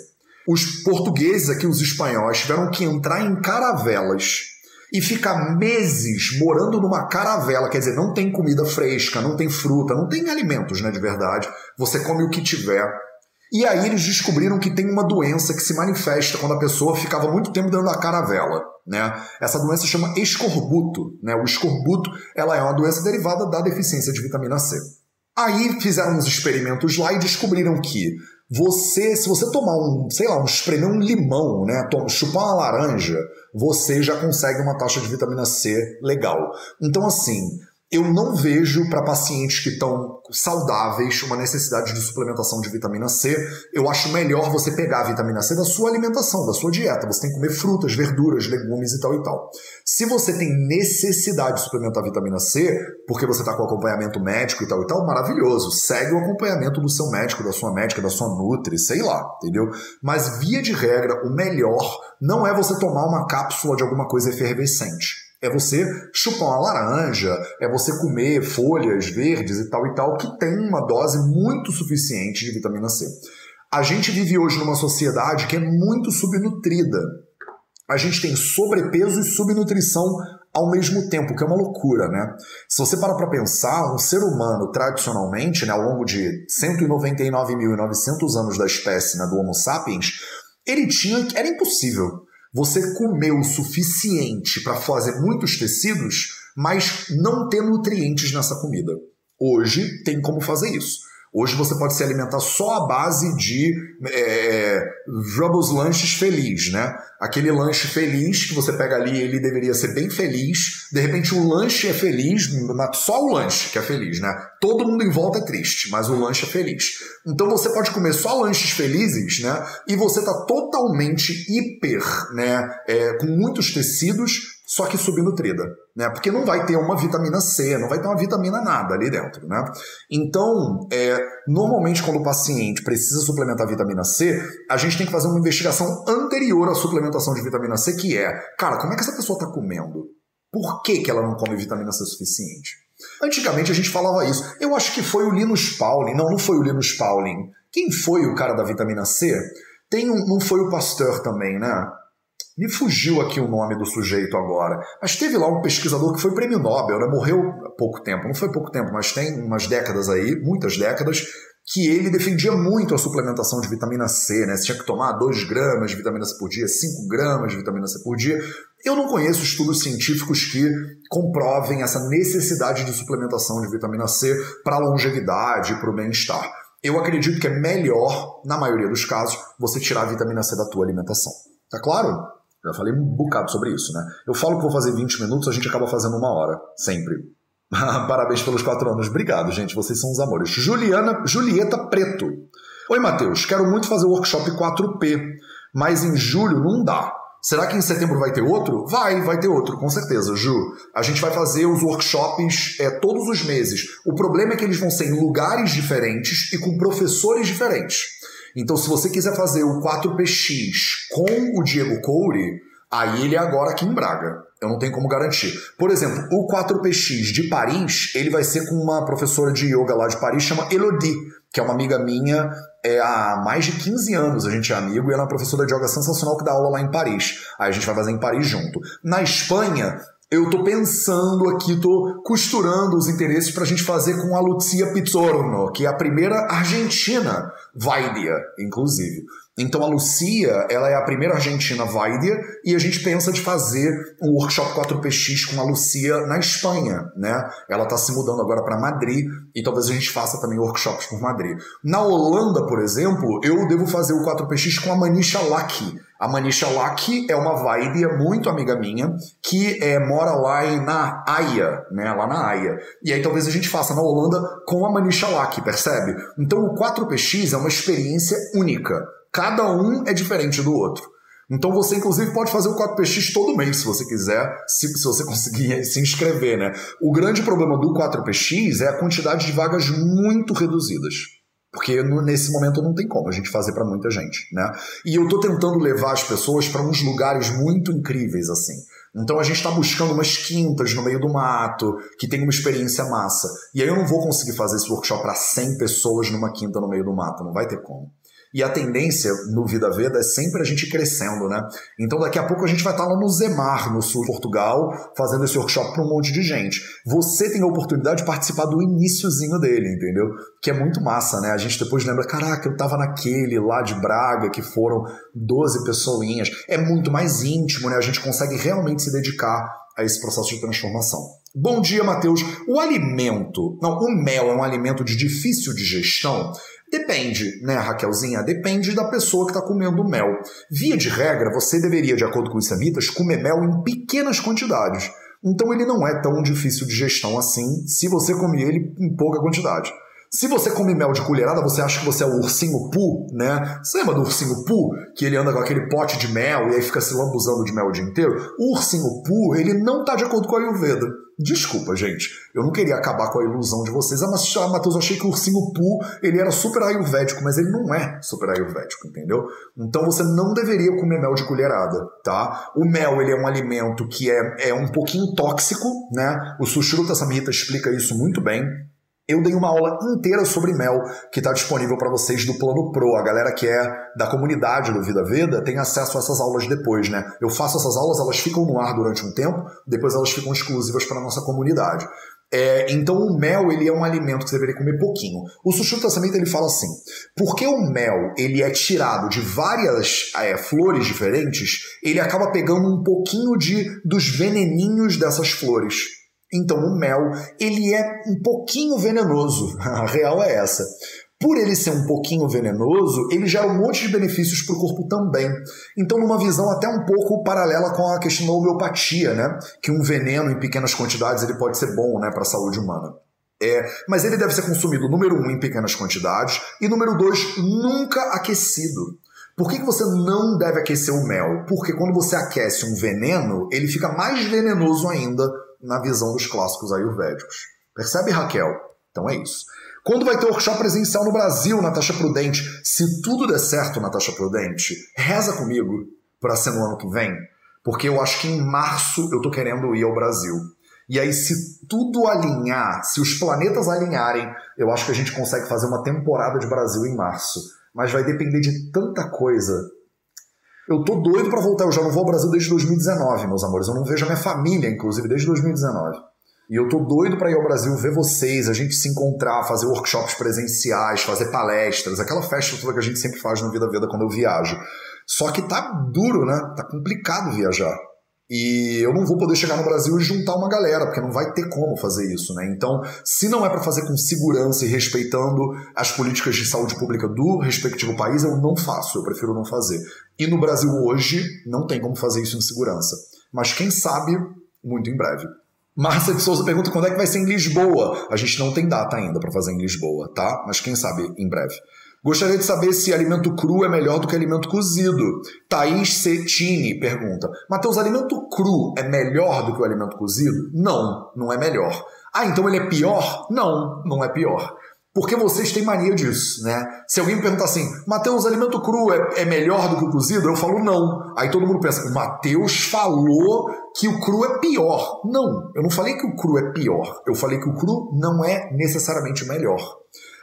Speaker 1: Os portugueses aqui, os espanhóis, tiveram que entrar em caravelas e ficar meses morando numa caravela, quer dizer, não tem comida fresca, não tem fruta, não tem alimentos, né, de verdade. Você come o que tiver. E aí eles descobriram que tem uma doença que se manifesta quando a pessoa ficava muito tempo dentro da caravela, né? Essa doença chama escorbuto, né? O escorbuto, ela é uma doença derivada da deficiência de vitamina C. Aí fizeram uns experimentos lá e descobriram que você, se você tomar um, sei lá, um espremer um limão, né, chupar uma laranja, você já consegue uma taxa de vitamina C legal. Então, assim, eu não vejo para pacientes que estão saudáveis uma necessidade de suplementação de vitamina C. Eu acho melhor você pegar a vitamina C da sua alimentação, da sua dieta. Você tem que comer frutas, verduras, legumes e tal e tal. Se você tem necessidade de suplementar vitamina C, porque você está com acompanhamento médico e tal e tal, maravilhoso. Segue o acompanhamento do seu médico, da sua médica, da sua nutri, sei lá, entendeu? Mas via de regra, o melhor não é você tomar uma cápsula de alguma coisa efervescente. É você chupar uma laranja, é você comer folhas verdes e tal e tal, que tem uma dose muito suficiente de vitamina C. A gente vive hoje numa sociedade que é muito subnutrida. A gente tem sobrepeso e subnutrição ao mesmo tempo, que é uma loucura, né? Se você parar para pensar, um ser humano, tradicionalmente, né, ao longo de 199.900 anos da espécie né, do Homo sapiens, ele tinha. Era impossível você comer o suficiente para fazer muitos tecidos, mas não ter nutrientes nessa comida. Hoje tem como fazer isso. Hoje você pode se alimentar só à base de é, Rubbles lanches feliz, né? Aquele lanche feliz que você pega ali, ele deveria ser bem feliz. De repente o lanche é feliz, só o lanche que é feliz, né? Todo mundo em volta é triste, mas o lanche é feliz. Então você pode comer só lanches felizes, né? E você tá totalmente hiper, né? É, com muitos tecidos só que subnutrida, né? Porque não vai ter uma vitamina C, não vai ter uma vitamina nada ali dentro, né? Então, é, normalmente quando o paciente precisa suplementar vitamina C, a gente tem que fazer uma investigação anterior à suplementação de vitamina C, que é, cara, como é que essa pessoa está comendo? Por que, que ela não come vitamina C suficiente? Antigamente a gente falava isso. Eu acho que foi o Linus Pauling. Não, não foi o Linus Pauling. Quem foi o cara da vitamina C? Tem um, não foi o Pasteur também, né? Me fugiu aqui o nome do sujeito agora. Mas teve lá um pesquisador que foi prêmio Nobel, né? morreu há pouco tempo. Não foi pouco tempo, mas tem umas décadas aí, muitas décadas, que ele defendia muito a suplementação de vitamina C, né? Você tinha que tomar 2 gramas de vitamina C por dia, 5 gramas de vitamina C por dia. Eu não conheço estudos científicos que comprovem essa necessidade de suplementação de vitamina C para a longevidade, para o bem-estar. Eu acredito que é melhor, na maioria dos casos, você tirar a vitamina C da tua alimentação. Tá claro? Já falei um bocado sobre isso, né? Eu falo que vou fazer 20 minutos, a gente acaba fazendo uma hora, sempre. Parabéns pelos quatro anos. Obrigado, gente. Vocês são os amores. Juliana, Julieta Preto. Oi, Matheus. Quero muito fazer o workshop 4P, mas em julho não dá. Será que em setembro vai ter outro? Vai, vai ter outro, com certeza, Ju. A gente vai fazer os workshops é, todos os meses. O problema é que eles vão ser em lugares diferentes e com professores diferentes. Então, se você quiser fazer o 4PX com o Diego Coure, aí ele é agora aqui em Braga. Eu não tenho como garantir. Por exemplo, o 4PX de Paris, ele vai ser com uma professora de yoga lá de Paris, chama Elodie, que é uma amiga minha é, há mais de 15 anos. A gente é amigo e ela é uma professora de yoga sensacional que dá aula lá em Paris. Aí a gente vai fazer em Paris junto. Na Espanha, eu tô pensando aqui, tô costurando os interesses para a gente fazer com a Lucia Pizzorno, que é a primeira argentina Vaidia, inclusive. Então a Lucia, ela é a primeira argentina Vaidia e a gente pensa de fazer um workshop 4PX com a Lucia na Espanha, né? Ela está se mudando agora para Madrid e talvez a gente faça também workshops por Madrid. Na Holanda, por exemplo, eu devo fazer o 4PX com a Manisha Laki, a Manisha Laki é uma vaidia muito amiga minha que é, mora lá em, na Haia, né? Lá na Haia. E aí talvez a gente faça na Holanda com a Manisha Laki, percebe? Então o 4PX é uma experiência única. Cada um é diferente do outro. Então você, inclusive, pode fazer o 4PX todo mês, se você quiser, se, se você conseguir se inscrever, né? O grande problema do 4PX é a quantidade de vagas muito reduzidas. Porque nesse momento não tem como a gente fazer para muita gente, né? E eu tô tentando levar as pessoas para uns lugares muito incríveis assim. Então a gente está buscando umas quintas no meio do mato, que tem uma experiência massa. E aí eu não vou conseguir fazer esse workshop para 100 pessoas numa quinta no meio do mato, não vai ter como. E a tendência no Vida Veda é sempre a gente crescendo, né? Então daqui a pouco a gente vai estar lá no Zemar, no sul de Portugal, fazendo esse workshop para um monte de gente. Você tem a oportunidade de participar do iníciozinho dele, entendeu? Que é muito massa, né? A gente depois lembra, caraca, eu tava naquele lá de Braga que foram 12 pessoinhas. É muito mais íntimo, né? A gente consegue realmente se dedicar a esse processo de transformação. Bom dia, Matheus. O alimento, não, o mel é um alimento de difícil digestão Depende, né, Raquelzinha? Depende da pessoa que está comendo mel. Via de regra, você deveria, de acordo com os semitas, comer mel em pequenas quantidades. Então ele não é tão difícil de gestão assim se você comer ele em pouca quantidade. Se você come mel de colherada, você acha que você é o ursinho Poo, né? Você lembra do ursinho Poo? Que ele anda com aquele pote de mel e aí fica se lambuzando de mel o dia inteiro? O ursinho Poo, ele não está de acordo com a Ayurveda. Desculpa, gente. Eu não queria acabar com a ilusão de vocês. Ah, mas, ah, Matheus, eu achei que o ursinho Poo, ele era super ayurvédico, mas ele não é super ayurvédico, entendeu? Então você não deveria comer mel de colherada, tá? O mel, ele é um alimento que é, é um pouquinho tóxico, né? O Sushruta Samhita explica isso muito bem Eu dei uma aula inteira sobre mel que está disponível para vocês do Plano Pro. A galera que é da comunidade do Vida Veda tem acesso a essas aulas depois, né? Eu faço essas aulas, elas ficam no ar durante um tempo, depois elas ficam exclusivas para nossa comunidade. É, então o mel ele é um alimento que você deveria comer pouquinho. O Sushruta Samhita ele fala assim: porque o mel ele é tirado de várias é, flores diferentes, ele acaba pegando um pouquinho de dos veneninhos dessas flores. Então o mel, ele é um pouquinho venenoso. A real é essa. Por ele ser um pouquinho venenoso, ele gera um monte de benefícios para o corpo também. Então, numa visão até um pouco paralela com a questão da homeopatia, né? Que um veneno em pequenas quantidades ele pode ser bom, né, para a saúde humana. É, mas ele deve ser consumido, número um, em pequenas quantidades, e número dois, nunca aquecido. Por que, que você não deve aquecer o mel? Porque quando você aquece um veneno, ele fica mais venenoso ainda na visão dos clássicos ayurvédicos. Percebe, Raquel? Então é isso. Quando vai ter workshop presencial no Brasil, Natasha Prudente? Se tudo der certo, Natasha Prudente, reza comigo para ser no ano que vem, porque eu acho que em março eu tô querendo ir ao Brasil. E aí, se tudo alinhar, se os planetas alinharem, eu acho que a gente consegue fazer uma temporada de Brasil em março. Mas vai depender de tanta coisa eu tô doido para voltar. Eu já não vou ao Brasil desde 2019, meus amores. Eu não vejo a minha família, inclusive, desde 2019. E eu tô doido para ir ao Brasil ver vocês, a gente se encontrar, fazer workshops presenciais, fazer palestras, aquela festa toda que a gente sempre faz no Vida Vida quando eu viajo. Só que tá duro, né? Tá complicado viajar. E eu não vou poder chegar no Brasil e juntar uma galera, porque não vai ter como fazer isso, né? Então, se não é para fazer com segurança e respeitando as políticas de saúde pública do respectivo país, eu não faço, eu prefiro não fazer. E no Brasil hoje não tem como fazer isso em segurança. Mas quem sabe, muito em breve. Márcia de Souza pergunta quando é que vai ser em Lisboa. A gente não tem data ainda para fazer em Lisboa, tá? Mas quem sabe em breve. Gostaria de saber se alimento cru é melhor do que alimento cozido. Thaís Cetini pergunta: Matheus, alimento cru é melhor do que o alimento cozido? Não, não é melhor. Ah, então ele é pior? Não, não é pior. Porque vocês têm mania disso, né? Se alguém me perguntar assim, Mateus, alimento cru é, é, melhor do que o cozido? Eu falo não. Aí todo mundo pensa, o Mateus falou que o cru é pior. Não, eu não falei que o cru é pior. Eu falei que o cru não é necessariamente melhor.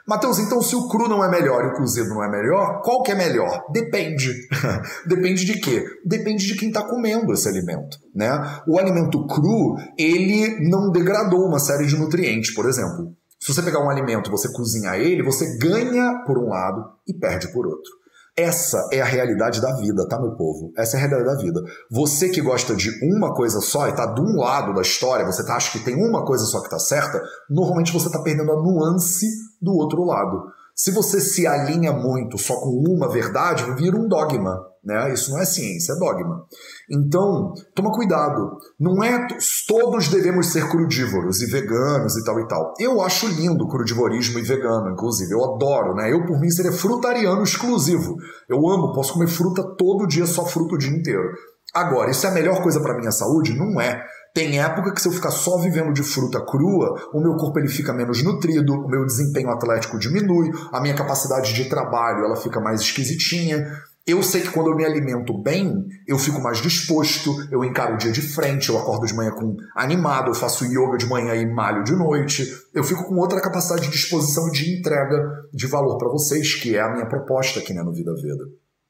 Speaker 1: Matheus, então se o cru não é melhor e o cozido não é melhor, qual que é melhor? Depende. Depende de quê? Depende de quem está comendo esse alimento. Né? O alimento cru, ele não degradou uma série de nutrientes, por exemplo. Se você pegar um alimento e você cozinhar ele, você ganha por um lado e perde por outro. Essa é a realidade da vida, tá, meu povo? Essa é a realidade da vida. Você que gosta de uma coisa só e tá de um lado da história, você tá, acha que tem uma coisa só que tá certa, normalmente você tá perdendo a nuance do outro lado. Se você se alinha muito só com uma verdade, vira um dogma. Né? Isso não é ciência, é dogma. Então, toma cuidado. Não é todos devemos ser crudívoros e veganos e tal e tal. Eu acho lindo crudivorismo e vegano, inclusive. Eu adoro, né? Eu, por mim, seria frutariano exclusivo. Eu amo, posso comer fruta todo dia, só fruta o dia inteiro. Agora, isso é a melhor coisa para minha saúde? Não é. Tem época que se eu ficar só vivendo de fruta crua, o meu corpo ele fica menos nutrido, o meu desempenho atlético diminui, a minha capacidade de trabalho ela fica mais esquisitinha. Eu sei que quando eu me alimento bem, eu fico mais disposto, eu encaro o dia de frente, eu acordo de manhã com animado, eu faço yoga de manhã e malho de noite. Eu fico com outra capacidade de disposição e de entrega de valor para vocês, que é a minha proposta aqui né, no Vida Veda.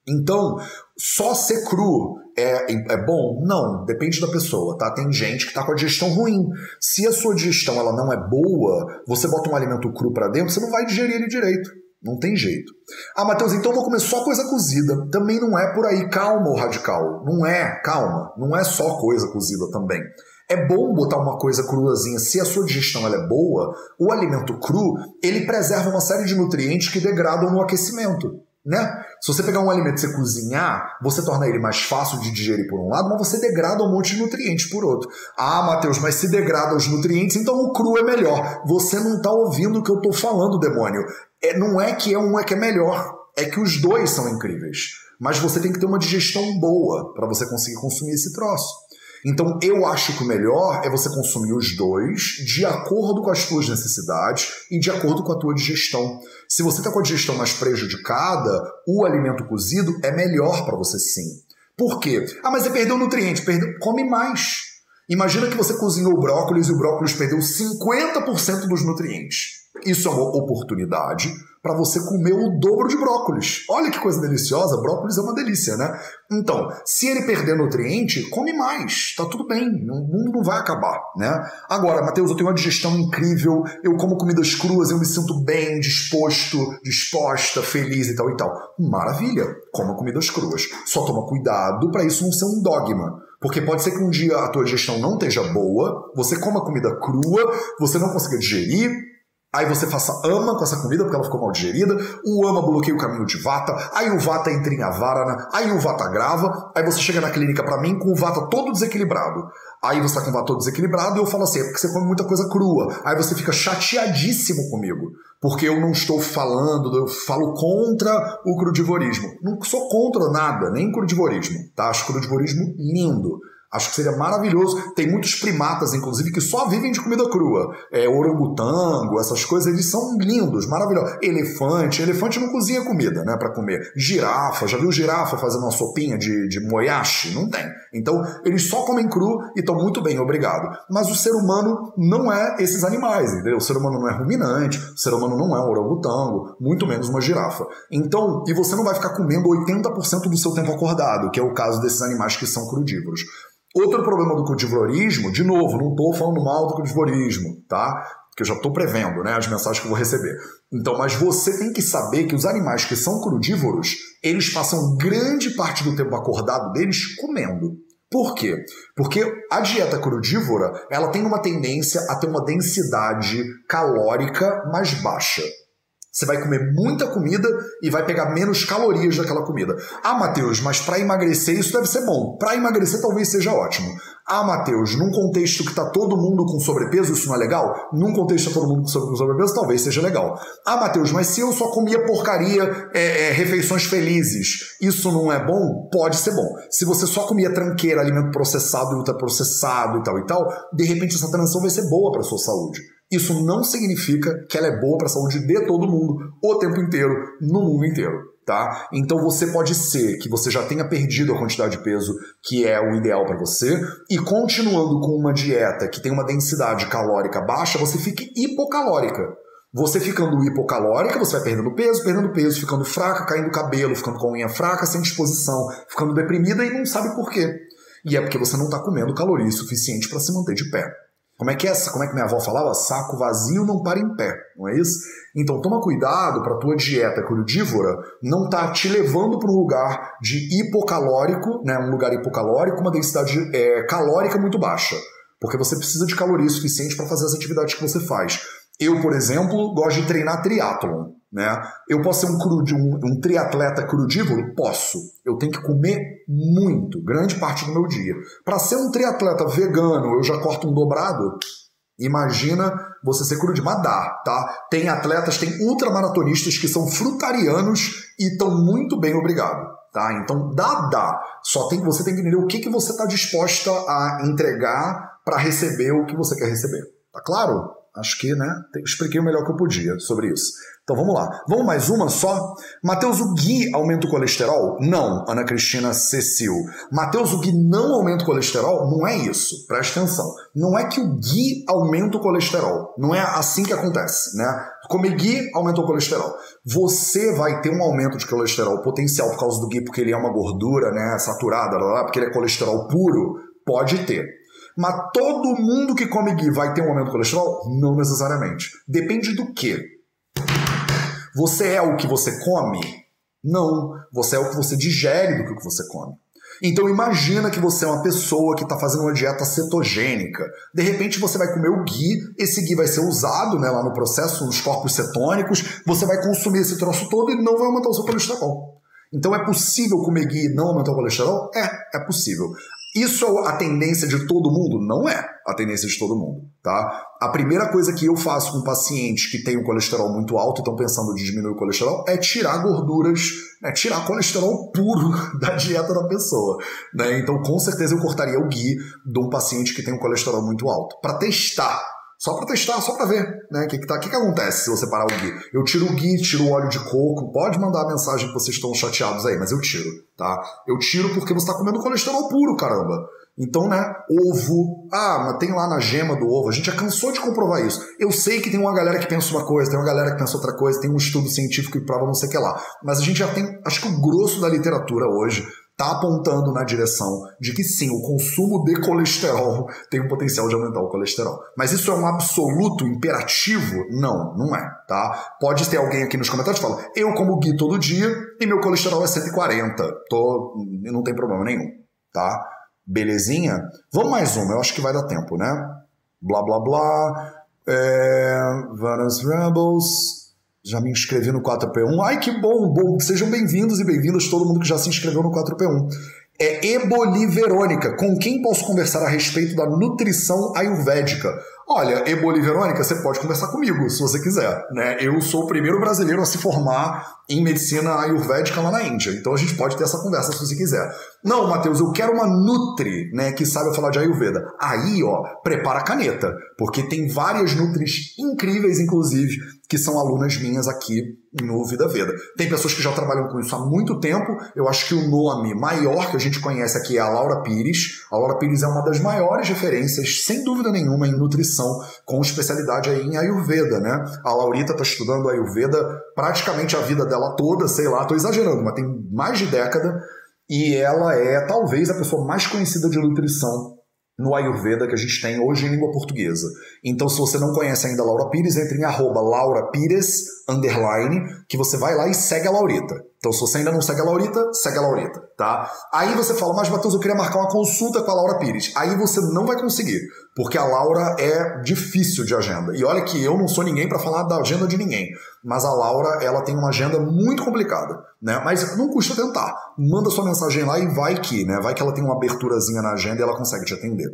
Speaker 1: Então, só ser cru é, é bom? Não, depende da pessoa, tá? Tem gente que tá com a digestão ruim. Se a sua digestão ela não é boa, você bota um alimento cru para dentro, você não vai digerir ele direito. Não tem jeito. Ah, Matheus, então vou comer só coisa cozida. Também não é por aí. Calma, o radical. Não é, calma. Não é só coisa cozida também. É bom botar uma coisa cruazinha. Se a sua digestão ela é boa, o alimento cru, ele preserva uma série de nutrientes que degradam no aquecimento. Né? Se você pegar um alimento e você cozinhar, você torna ele mais fácil de digerir por um lado, mas você degrada um monte de nutrientes por outro. Ah, Matheus, mas se degrada os nutrientes, então o cru é melhor. Você não está ouvindo o que eu estou falando, demônio. É, não é que é um é que é melhor, é que os dois são incríveis. Mas você tem que ter uma digestão boa para você conseguir consumir esse troço. Então eu acho que o melhor é você consumir os dois de acordo com as suas necessidades e de acordo com a tua digestão. Se você está com a digestão mais prejudicada, o alimento cozido é melhor para você sim. Por quê? Ah, mas você perdeu nutriente, perdeu, come mais. Imagina que você cozinhou brócolis e o brócolis perdeu 50% dos nutrientes. Isso é uma oportunidade para você comer o dobro de brócolis. Olha que coisa deliciosa, brócolis é uma delícia, né? Então, se ele perder nutriente, come mais, tá tudo bem, o mundo não vai acabar, né? Agora, Matheus, eu tenho uma digestão incrível, eu como comidas cruas, eu me sinto bem, disposto, disposta, feliz e tal e tal. Maravilha, coma comidas cruas. Só toma cuidado para isso não ser um dogma. Porque pode ser que um dia a tua digestão não esteja boa, você coma comida crua, você não consiga digerir, Aí você faça ama com essa comida porque ela ficou mal digerida, o ama bloqueia o caminho de vata, aí o vata entra em avarana, aí o vata grava, aí você chega na clínica para mim com o vata todo desequilibrado. Aí você tá com o vata todo desequilibrado e eu falo assim, é porque você come muita coisa crua. Aí você fica chateadíssimo comigo, porque eu não estou falando, eu falo contra o crudivorismo. Não sou contra nada, nem crudivorismo, tá? Acho crudivorismo lindo. Acho que seria maravilhoso. Tem muitos primatas, inclusive, que só vivem de comida crua. É, orangotango, essas coisas, eles são lindos, maravilhosos. Elefante, elefante não cozinha comida, né, para comer. Girafa, já viu girafa fazendo uma sopinha de, de moyashi? Não tem. Então, eles só comem cru e estão muito bem, obrigado. Mas o ser humano não é esses animais, entendeu? O ser humano não é ruminante, o ser humano não é um orangotango, muito menos uma girafa. Então, e você não vai ficar comendo 80% do seu tempo acordado, que é o caso desses animais que são crudívoros. Outro problema do cultivorismo, de novo, não estou falando mal do cultivorismo, tá? Que eu já estou prevendo, né, as mensagens que eu vou receber. Então, mas você tem que saber que os animais que são crudívoros, eles passam grande parte do tempo acordado deles comendo. Por quê? Porque a dieta crudívora, ela tem uma tendência a ter uma densidade calórica mais baixa. Você vai comer muita comida e vai pegar menos calorias daquela comida. Ah, Matheus, mas para emagrecer isso deve ser bom. Para emagrecer talvez seja ótimo. Ah, Matheus, num contexto que está todo mundo com sobrepeso, isso não é legal? Num contexto que tá todo mundo com sobrepeso, talvez seja legal. Ah, Matheus, mas se eu só comia porcaria, é, é, refeições felizes, isso não é bom? Pode ser bom. Se você só comia tranqueira, alimento processado ultraprocessado e tal e tal, de repente essa transição vai ser boa para sua saúde. Isso não significa que ela é boa para a saúde de todo mundo, o tempo inteiro, no mundo inteiro. Tá? Então você pode ser que você já tenha perdido a quantidade de peso que é o ideal para você e continuando com uma dieta que tem uma densidade calórica baixa, você fique hipocalórica. Você ficando hipocalórica, você vai perdendo peso, perdendo peso, ficando fraca, caindo cabelo, ficando com a unha fraca, sem disposição, ficando deprimida e não sabe por quê. E é porque você não está comendo caloria suficiente para se manter de pé. Como é que é? Como é que minha avó falava? Saco vazio não para em pé, não é isso? Então toma cuidado para tua dieta crudívora não tá te levando para um lugar de hipocalórico, né, um lugar hipocalórico, uma densidade é, calórica muito baixa, porque você precisa de caloria suficiente para fazer as atividades que você faz. Eu, por exemplo, gosto de treinar triatlon. Né? Eu posso ser um, crud, um, um triatleta crudívoro? Posso. Eu tenho que comer muito, grande parte do meu dia. Para ser um triatleta vegano, eu já corto um dobrado. Imagina você ser crudívoro, mas dá, tá? Tem atletas, tem ultramaratonistas que são frutarianos e estão muito bem, obrigado. Tá? Então dá, dá. Só tem você tem que entender o que, que você está disposta a entregar para receber o que você quer receber. Tá claro? Acho que, né, expliquei o melhor que eu podia sobre isso. Então vamos lá. Vamos mais uma só? Mateus, o Gui aumenta o colesterol? Não, Ana Cristina Cecil. Mateus, o Gui não aumenta o colesterol? Não é isso. Preste atenção. Não é que o Gui aumenta o colesterol. Não é assim que acontece, né? Comer Gui aumenta o colesterol. Você vai ter um aumento de colesterol potencial por causa do Gui, porque ele é uma gordura, né, saturada, porque ele é colesterol puro? Pode ter. Mas todo mundo que come ghee vai ter um aumento de colesterol? Não necessariamente. Depende do que. Você é o que você come? Não. Você é o que você digere do que você come. Então imagina que você é uma pessoa que está fazendo uma dieta cetogênica. De repente você vai comer o ghee, esse ghee vai ser usado né, lá no processo, nos corpos cetônicos, você vai consumir esse troço todo e não vai aumentar o seu colesterol. Então é possível comer ghee e não aumentar o colesterol? É, é possível. Isso é a tendência de todo mundo? Não é a tendência de todo mundo, tá? A primeira coisa que eu faço com pacientes que têm um colesterol muito alto e estão pensando em diminuir o colesterol é tirar gorduras, né, tirar colesterol puro da dieta da pessoa, né? Então, com certeza eu cortaria o ghee de um paciente que tem um colesterol muito alto para testar só para testar, só para ver, né? O que, que, tá, que, que acontece se você parar o Gui? Eu tiro o Gui, tiro o óleo de coco. Pode mandar a mensagem que vocês estão chateados aí, mas eu tiro, tá? Eu tiro porque você está comendo colesterol puro, caramba. Então, né, ovo, ah, mas tem lá na gema do ovo, a gente já cansou de comprovar isso. Eu sei que tem uma galera que pensa uma coisa, tem uma galera que pensa outra coisa, tem um estudo científico que prova não sei o que lá. Mas a gente já tem, acho que o grosso da literatura hoje está apontando na direção de que sim, o consumo de colesterol tem o potencial de aumentar o colesterol. Mas isso é um absoluto imperativo? Não, não é, tá? Pode ter alguém aqui nos comentários que fala, eu como Gui todo dia e meu colesterol é 140, tô, não tem problema nenhum, tá? Belezinha? Vamos mais uma, eu acho que vai dar tempo, né? Blá, blá, blá. É... Vanus Rebels. Já me inscrevi no 4P1. Ai, que bom, bom. Sejam bem-vindos e bem-vindas todo mundo que já se inscreveu no 4P1. É Eboli Verônica. Com quem posso conversar a respeito da nutrição ayurvédica? Olha, Eboli Verônica, você pode conversar comigo, se você quiser. Né? Eu sou o primeiro brasileiro a se formar em medicina ayurvédica lá na Índia. Então a gente pode ter essa conversa se você quiser. Não, Matheus, eu quero uma Nutri, né, que saiba falar de Ayurveda. Aí, ó, prepara a caneta, porque tem várias Nutris incríveis, inclusive, que são alunas minhas aqui no Vida Veda. Tem pessoas que já trabalham com isso há muito tempo. Eu acho que o nome maior que a gente conhece aqui é a Laura Pires. A Laura Pires é uma das maiores referências, sem dúvida nenhuma, em nutrição, com especialidade aí em Ayurveda, né? A Laurita está estudando Ayurveda praticamente a vida dela toda, sei lá, estou exagerando, mas tem mais de década. E ela é talvez a pessoa mais conhecida de nutrição no Ayurveda que a gente tem hoje em língua portuguesa. Então, se você não conhece ainda a Laura Pires, entre em arroba Laura Pires, underline, que você vai lá e segue a Laurita. Então, se você ainda não segue a Laurita, segue a Laurita, tá? Aí você fala, mas Matheus, eu queria marcar uma consulta com a Laura Pires. Aí você não vai conseguir, porque a Laura é difícil de agenda. E olha que eu não sou ninguém para falar da agenda de ninguém, mas a Laura, ela tem uma agenda muito complicada, né? Mas não custa tentar. Manda sua mensagem lá e vai que, né? Vai que ela tem uma aberturazinha na agenda e ela consegue te atender.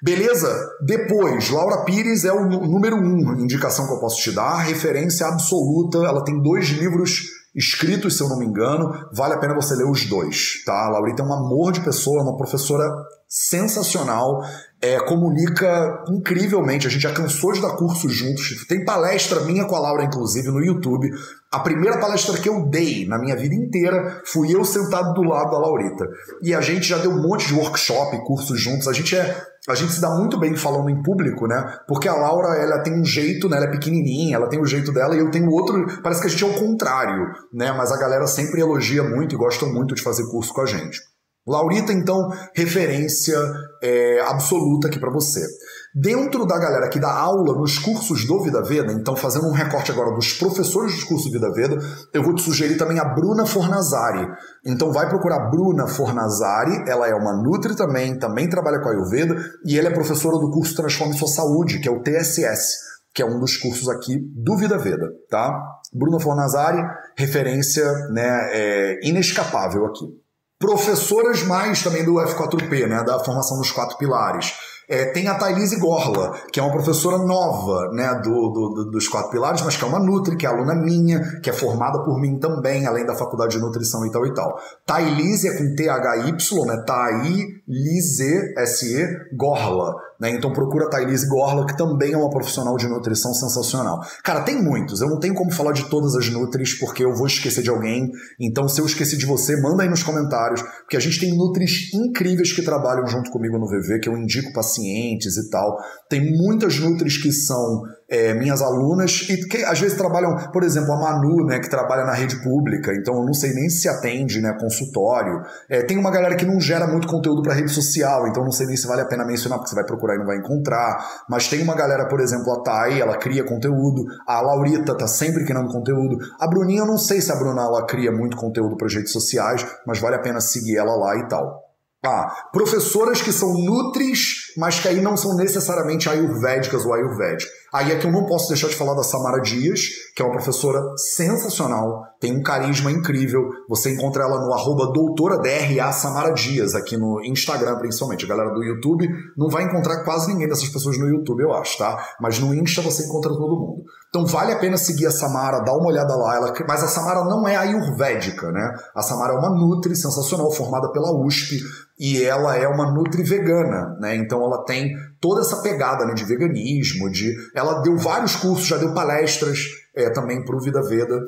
Speaker 1: Beleza? Depois, Laura Pires é o número um, indicação que eu posso te dar, referência absoluta. Ela tem dois livros escritos, se eu não me engano. Vale a pena você ler os dois, tá? A Laurita é um amor de pessoa, é uma professora sensacional, é, comunica incrivelmente. A gente já cansou de dar cursos juntos. Tem palestra minha com a Laura, inclusive, no YouTube. A primeira palestra que eu dei na minha vida inteira fui eu sentado do lado da Laurita. E a gente já deu um monte de workshop, cursos juntos. A gente é a gente se dá muito bem falando em público, né? Porque a Laura, ela tem um jeito, né? Ela é pequenininha, ela tem o um jeito dela e eu tenho outro. Parece que a gente é o contrário, né? Mas a galera sempre elogia muito e gosta muito de fazer curso com a gente. Laurita, então, referência é, absoluta aqui para você. Dentro da galera que dá aula nos cursos do Vida Veda, então fazendo um recorte agora dos professores dos cursos Vida Veda, eu vou te sugerir também a Bruna Fornazari. Então vai procurar Bruna Fornazari, ela é uma Nutri também, também trabalha com a Ayurveda, e ela é professora do curso Transforme Sua Saúde, que é o TSS, que é um dos cursos aqui do Vida Veda, tá? Bruna Fornazari, referência né, é, inescapável aqui. Professoras mais também do F4P, né, da formação dos quatro pilares. É, tem a Thailise Gorla, que é uma professora nova né, do, do, dos quatro pilares, mas que é uma Nutri, que é aluna minha, que é formada por mim também, além da faculdade de nutrição e tal e tal. Thailise é com T-H-Y, né? Thailise, S-E, Gorla. Né? Então procura a Thailise Gorla, que também é uma profissional de nutrição sensacional. Cara, tem muitos. Eu não tenho como falar de todas as Nutris, porque eu vou esquecer de alguém. Então, se eu esqueci de você, manda aí nos comentários, porque a gente tem Nutris incríveis que trabalham junto comigo no VV, que eu indico pacientes e tal. Tem muitas Nutris que são é, minhas alunas e que às vezes trabalham, por exemplo, a Manu, né, que trabalha na rede pública, então eu não sei nem se atende, né, consultório. É, tem uma galera que não gera muito conteúdo para rede social, então não sei nem se vale a pena mencionar, porque você vai procurar e não vai encontrar. Mas tem uma galera, por exemplo, a Thay, ela cria conteúdo, a Laurita tá sempre criando conteúdo. A Bruninha, eu não sei se a Bruna ela cria muito conteúdo para redes sociais, mas vale a pena seguir ela lá e tal. Ah, professoras que são nutris, mas que aí não são necessariamente ayurvédicas ou ayurvédicas. Aí é que eu não posso deixar de falar da Samara Dias, que é uma professora sensacional, tem um carisma incrível. Você encontra ela no arroba doutora DRA Samara Dias, aqui no Instagram principalmente. A galera do YouTube não vai encontrar quase ninguém dessas pessoas no YouTube, eu acho, tá? Mas no Insta você encontra todo mundo. Então vale a pena seguir a Samara, dar uma olhada lá. Ela... Mas a Samara não é ayurvédica, né? A Samara é uma Nutri sensacional, formada pela USP, e ela é uma Nutri vegana, né? Então ela tem toda essa pegada né, de veganismo, de ela deu vários cursos, já deu palestras é, também para o Vida Veda.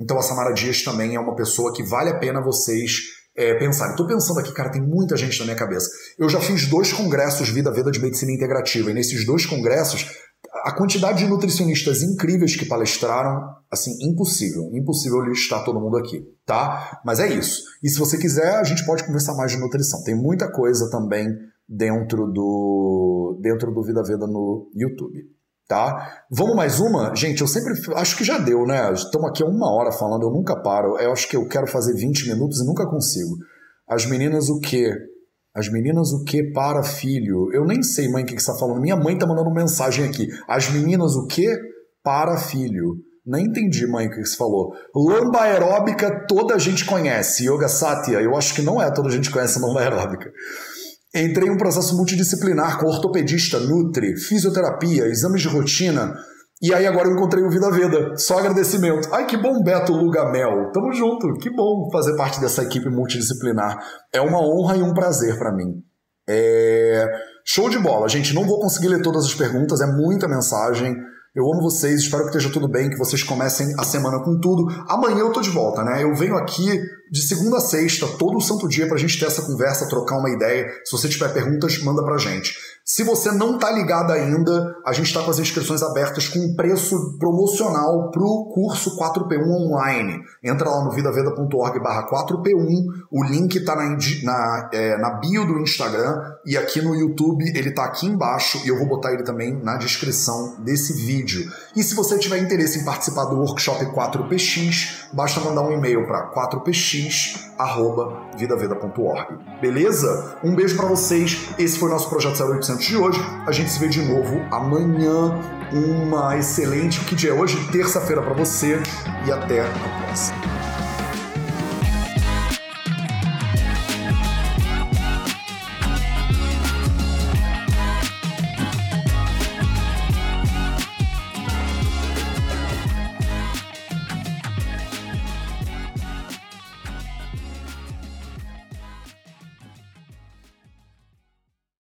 Speaker 1: Então a Samara Dias também é uma pessoa que vale a pena vocês é, pensarem. Estou pensando aqui, cara, tem muita gente na minha cabeça. Eu já fiz dois congressos Vida Veda de Medicina Integrativa, e nesses dois congressos, a quantidade de nutricionistas incríveis que palestraram, assim, impossível. Impossível listar todo mundo aqui, tá? Mas é isso. E se você quiser, a gente pode conversar mais de nutrição. Tem muita coisa também dentro do, dentro do Vida Veda no YouTube. Tá? Vamos mais uma? Gente, eu sempre acho que já deu, né? Estamos aqui há uma hora falando, eu nunca paro. Eu acho que eu quero fazer 20 minutos e nunca consigo. As meninas o quê? As meninas o quê para filho? Eu nem sei, mãe, o que, que você está falando. Minha mãe tá mandando mensagem aqui. As meninas o quê para filho? Nem entendi, mãe, o que você falou. Lamba aeróbica toda a gente conhece. Yoga Satya, eu acho que não é toda a gente conhece lamba aeróbica. Entrei em um processo multidisciplinar com ortopedista, nutri, fisioterapia, exames de rotina. E aí agora eu encontrei o Vida Veda. Só agradecimento. Ai, que bom, Beto Lugamel. Tamo junto. Que bom fazer parte dessa equipe multidisciplinar. É uma honra e um prazer para mim. É... Show de bola, gente. Não vou conseguir ler todas as perguntas, é muita mensagem. Eu amo vocês, espero que esteja tudo bem, que vocês comecem a semana com tudo. Amanhã eu tô de volta, né? Eu venho aqui de segunda a sexta, todo santo dia, pra gente ter essa conversa, trocar uma ideia. Se você tiver perguntas, manda pra gente. Se você não está ligado ainda, a gente está com as inscrições abertas com um preço promocional para o curso 4P1 online. Entra lá no vidaveda.org barra 4P1, o link está na, na, é, na bio do Instagram e aqui no YouTube ele está aqui embaixo e eu vou botar ele também na descrição desse vídeo. E se você tiver interesse em participar do workshop 4PX, basta mandar um e-mail para 4px.vidaveda.org. Beleza? Um beijo para vocês. Esse foi o nosso projeto 0800 de hoje. A gente se vê de novo amanhã. Uma excelente. Que dia é hoje? Terça-feira para você. E até a próxima.